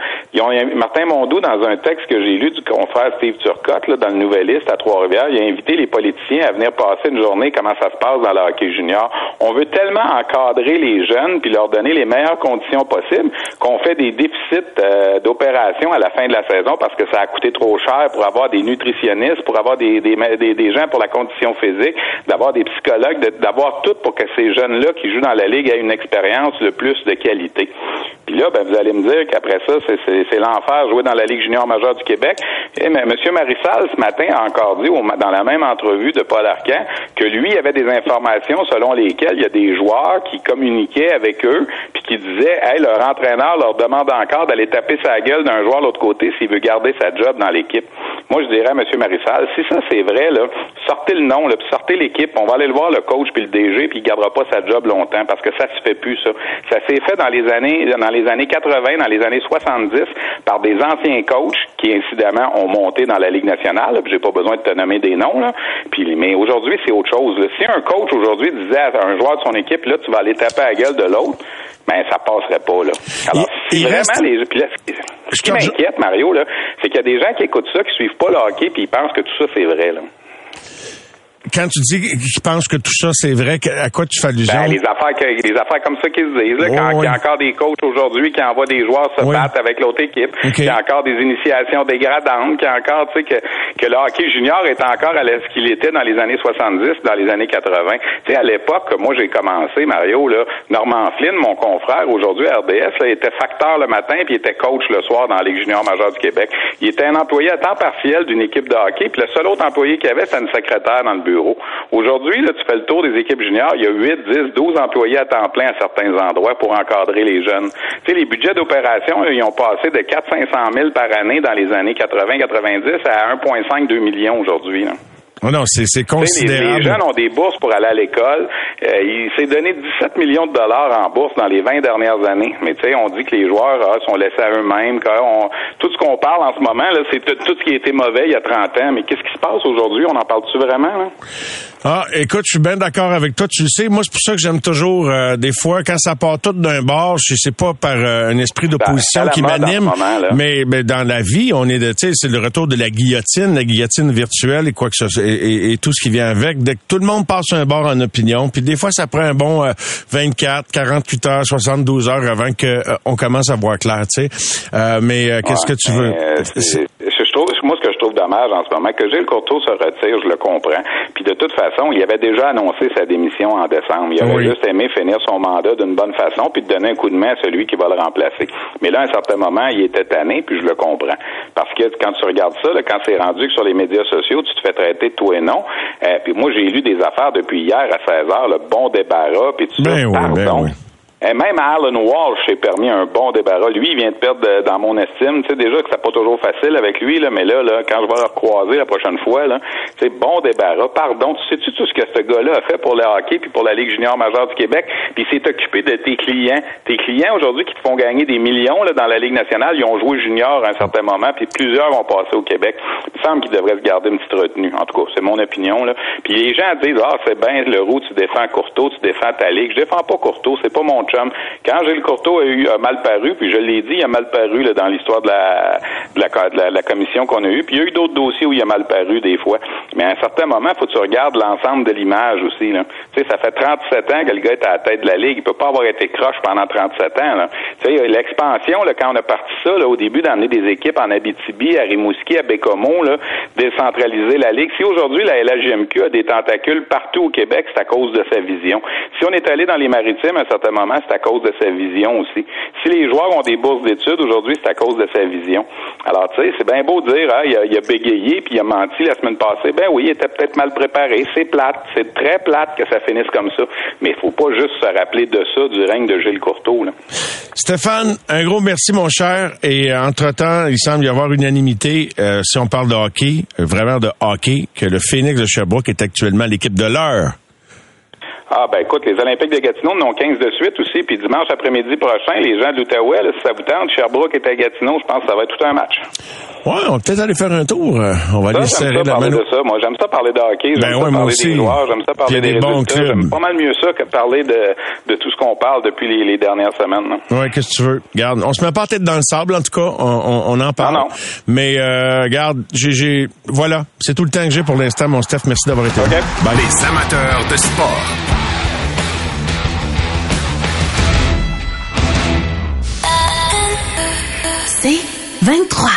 Martin Mondou, dans un texte que j'ai lu du confrère Steve Turcotte, là, dans le Nouvelliste à Trois-Rivières, il a invité les politiciens à venir passer une journée comment ça se passe dans le hockey junior. On veut tellement encadrer les jeunes puis leur donner les meilleures conditions possibles qu'on fait des déficits euh, d'opération à la fin de la saison parce que ça a coûté trop cher pour avoir des nutritionnistes, pour avoir des, des, des, des gens pour la condition physique, d'avoir des psychologues, d'avoir tout pour que ces jeunes-là qui jouent dans la ligue aient une expérience le plus de qualité. Puis là, ben, vous allez me dire qu'après ça, c'est l'enfer jouer dans la Ligue junior majeure du Québec. Et mais M. Marissal, ce matin, a encore dit, dans la même entrevue de Paul Arcan, que lui avait des informations selon lesquelles il y a des joueurs qui communiquaient avec eux, puis qui disaient, hey, leur entraîneur leur demande encore d'aller taper sa gueule d'un joueur de l'autre côté s'il veut garder sa job dans l'équipe. Moi, je dirais à M. Marissal, si ça c'est vrai, là, sortez le nom, là, puis sortez l'équipe, on va aller le voir le coach puis le DG, puis il gardera pas sa job longtemps parce que ça se fait plus ça. Ça s'est fait dans les années dans les années 80, dans les années 70 par des anciens coachs qui incidemment ont monté dans la Ligue nationale. J'ai pas besoin de te nommer des noms là. Puis mais aujourd'hui, c'est autre chose. Si un coach aujourd'hui disait à un joueur de son équipe là, tu vas aller taper à la gueule de l'autre, ben ça passerait pas là. Alors, si vraiment les ce qui m'inquiète, Mario, là, c'est qu'il y a des gens qui écoutent ça, qui suivent pas le hockey, puis ils pensent que tout ça, c'est vrai. Là quand tu dis qu'ils pensent que tout ça c'est vrai, à quoi tu fais allusion? Ben, les affaires que, les affaires comme ça qu'ils se disent, là, quand il y a encore des coachs aujourd'hui qui envoient des joueurs se battre avec l'autre équipe, qu'il y a encore des initiations dégradantes, qu'il y a encore, tu sais, que, que le hockey junior est encore à ce qu'il était dans les années 70, dans les années 80. Tu sais, à l'époque, moi j'ai commencé, Mario, là, Norman Flynn, mon confrère, aujourd'hui à RDS, là, était facteur le matin puis était coach le soir dans la Ligue junior majeure du Québec. Il était un employé à temps partiel d'une équipe de hockey, puis le seul autre employé qu'il avait, c'était une secrétaire dans le bureau. Aujourd'hui, là, tu fais le tour des équipes juniors, il y a 8, 10, 12 employés à temps plein à certains endroits pour encadrer les jeunes. Tu sais, les budgets d'opération, ils ont passé de 400-500 000 par année dans les années 80-90 à 1,5-2 millions aujourd'hui. Oh non, c'est Les, considérable. les jeunes ont des bourses pour aller à l'école. Euh, il s'est donné 17 millions de dollars en bourse dans les 20 dernières années. Mais tu sais, on dit que les joueurs ah, sont laissés à eux-mêmes. Tout ce qu'on parle en ce moment, là, c'est tout, tout, ce qui a été mauvais il y a 30 ans. Mais qu'est-ce qui se passe aujourd'hui? On en parle-tu vraiment? Là? Ah, écoute, je suis bien d'accord avec toi. Tu le sais, moi, c'est pour ça que j'aime toujours, euh, des fois, quand ça part tout d'un bord, je sais pas par euh, un esprit d'opposition qui m'anime, mais, mais, dans la vie, on est de, tu sais, c'est le retour de la guillotine, la guillotine virtuelle et quoi que ce soit, et, et, tout ce qui vient avec. Dès que tout le monde passe un bord en opinion, puis des fois, ça prend un bon 24, 48 heures, 72 heures avant que euh, on commence à voir clair, tu sais. mais qu'est-ce que tu veux? je trouve, moi, ce que je trouve dommage en ce moment, que Gilles Courteau se retire, je le comprends. Puis de toute façon, il avait déjà annoncé sa démission en décembre. Il aurait juste aimé finir son mandat d'une bonne façon, puis de donner un coup de main à celui qui va le remplacer. Mais là, à un certain moment, il était tanné, puis je le comprends. Parce que quand tu regardes ça, là, quand c'est rendu que sur les médias sociaux, tu te fais traiter de tout et non. Euh, puis moi, j'ai lu des affaires depuis hier à 16 h le bon débarras, puis tu ben pardon. Ben et même Alan Walsh s'est permis un bon débarras. Lui, il vient de perdre dans mon estime. Tu sais déjà que c'est pas toujours facile avec lui, là, mais là, là, quand je vais le recroiser la prochaine fois, là, c'est bon débarras. Pardon, tu sais-tu tout ce que ce gars-là a fait pour le hockey puis pour la Ligue junior majeure du Québec? Puis il s'est occupé de tes clients. Tes clients aujourd'hui qui te font gagner des millions là, dans la Ligue nationale, ils ont joué junior à un certain moment, puis plusieurs ont passé au Québec. Il me semble qu'ils devraient se garder une petite retenue. En tout cas, c'est mon opinion. Là. Puis les gens disent Ah, c'est bien le roux, tu défends Courteau, tu défends ta Ligue. Je défends pas Courteau, c'est pas mon Quand Gilles Courteau a, eu, a mal paru, puis je l'ai dit, il a mal paru là, dans l'histoire de la, de la, la, commission qu'on a eue. Puis il y a eu d'autres dossiers où il a mal paru des fois. Mais à un certain moment, il faut que tu regardes l'ensemble de l'image aussi. Là. Tu sais, ça fait 37 ans que le gars est à la tête de la Ligue. Il peut pas avoir été croche pendant 37 ans. Là. Tu sais, l'expansion, quand on a parti ça, là, au début d'amener des équipes en Abitibi, à Rimouski, à Bécomo, là, décentraliser la Ligue. Si aujourd'hui la LHGMQ a des tentacules partout au Québec, c'est à cause de sa vision. Si on est allé dans les maritimes à un certain moment, c'est à cause de sa vision aussi. Si les joueurs ont des bourses d'études aujourd'hui, c'est à cause de sa vision. Alors, tu sais, c'est bien beau de dire, hein, il, a, bégayé puis il a menti la semaine passée. Ben oui, il était peut-être mal préparé. C'est plate. C'est très plate que ça finisse comme ça. Mais il faut pas juste se rappeler de ça, du règne de Gilles Courteau. Stéphane, un gros merci, mon cher. Et euh, entre-temps, il semble y avoir unanimité, euh, si on parle de hockey, euh, vraiment de hockey, que le Phoenix de Sherbrooke est actuellement l'équipe de l'heure. Ah, ben écoute, les Olympiques de Gatineau en ont 15 de suite aussi, puis dimanche après-midi prochain, les gens de l'Outaouais, si ça vous tente, Sherbrooke est à Gatineau, je pense que ça va être tout un match. Ouais, on va peut-être aller faire un tour. Euh, on va aller serrer la main. de ça. Moi, j'aime ça parler de hockey, j'aime ben ça ouais, parler aussi. des joueurs, j'aime ça parler des, des bons clubs. J'aime pas mal mieux ça que parler de, de tout ce qu'on parle depuis les, les dernières semaines. Ouais, qu'est-ce que tu veux? Regarde, on se met pas tête dans le sable, en tout cas, on, on, on en parle. Non, non. Mais euh, regarde, j'ai, voilà, c'est tout le temps que j'ai pour l'instant, mon Steph. Merci d'avoir été okay. là. Bye. Les amateurs de sport. C'est 23.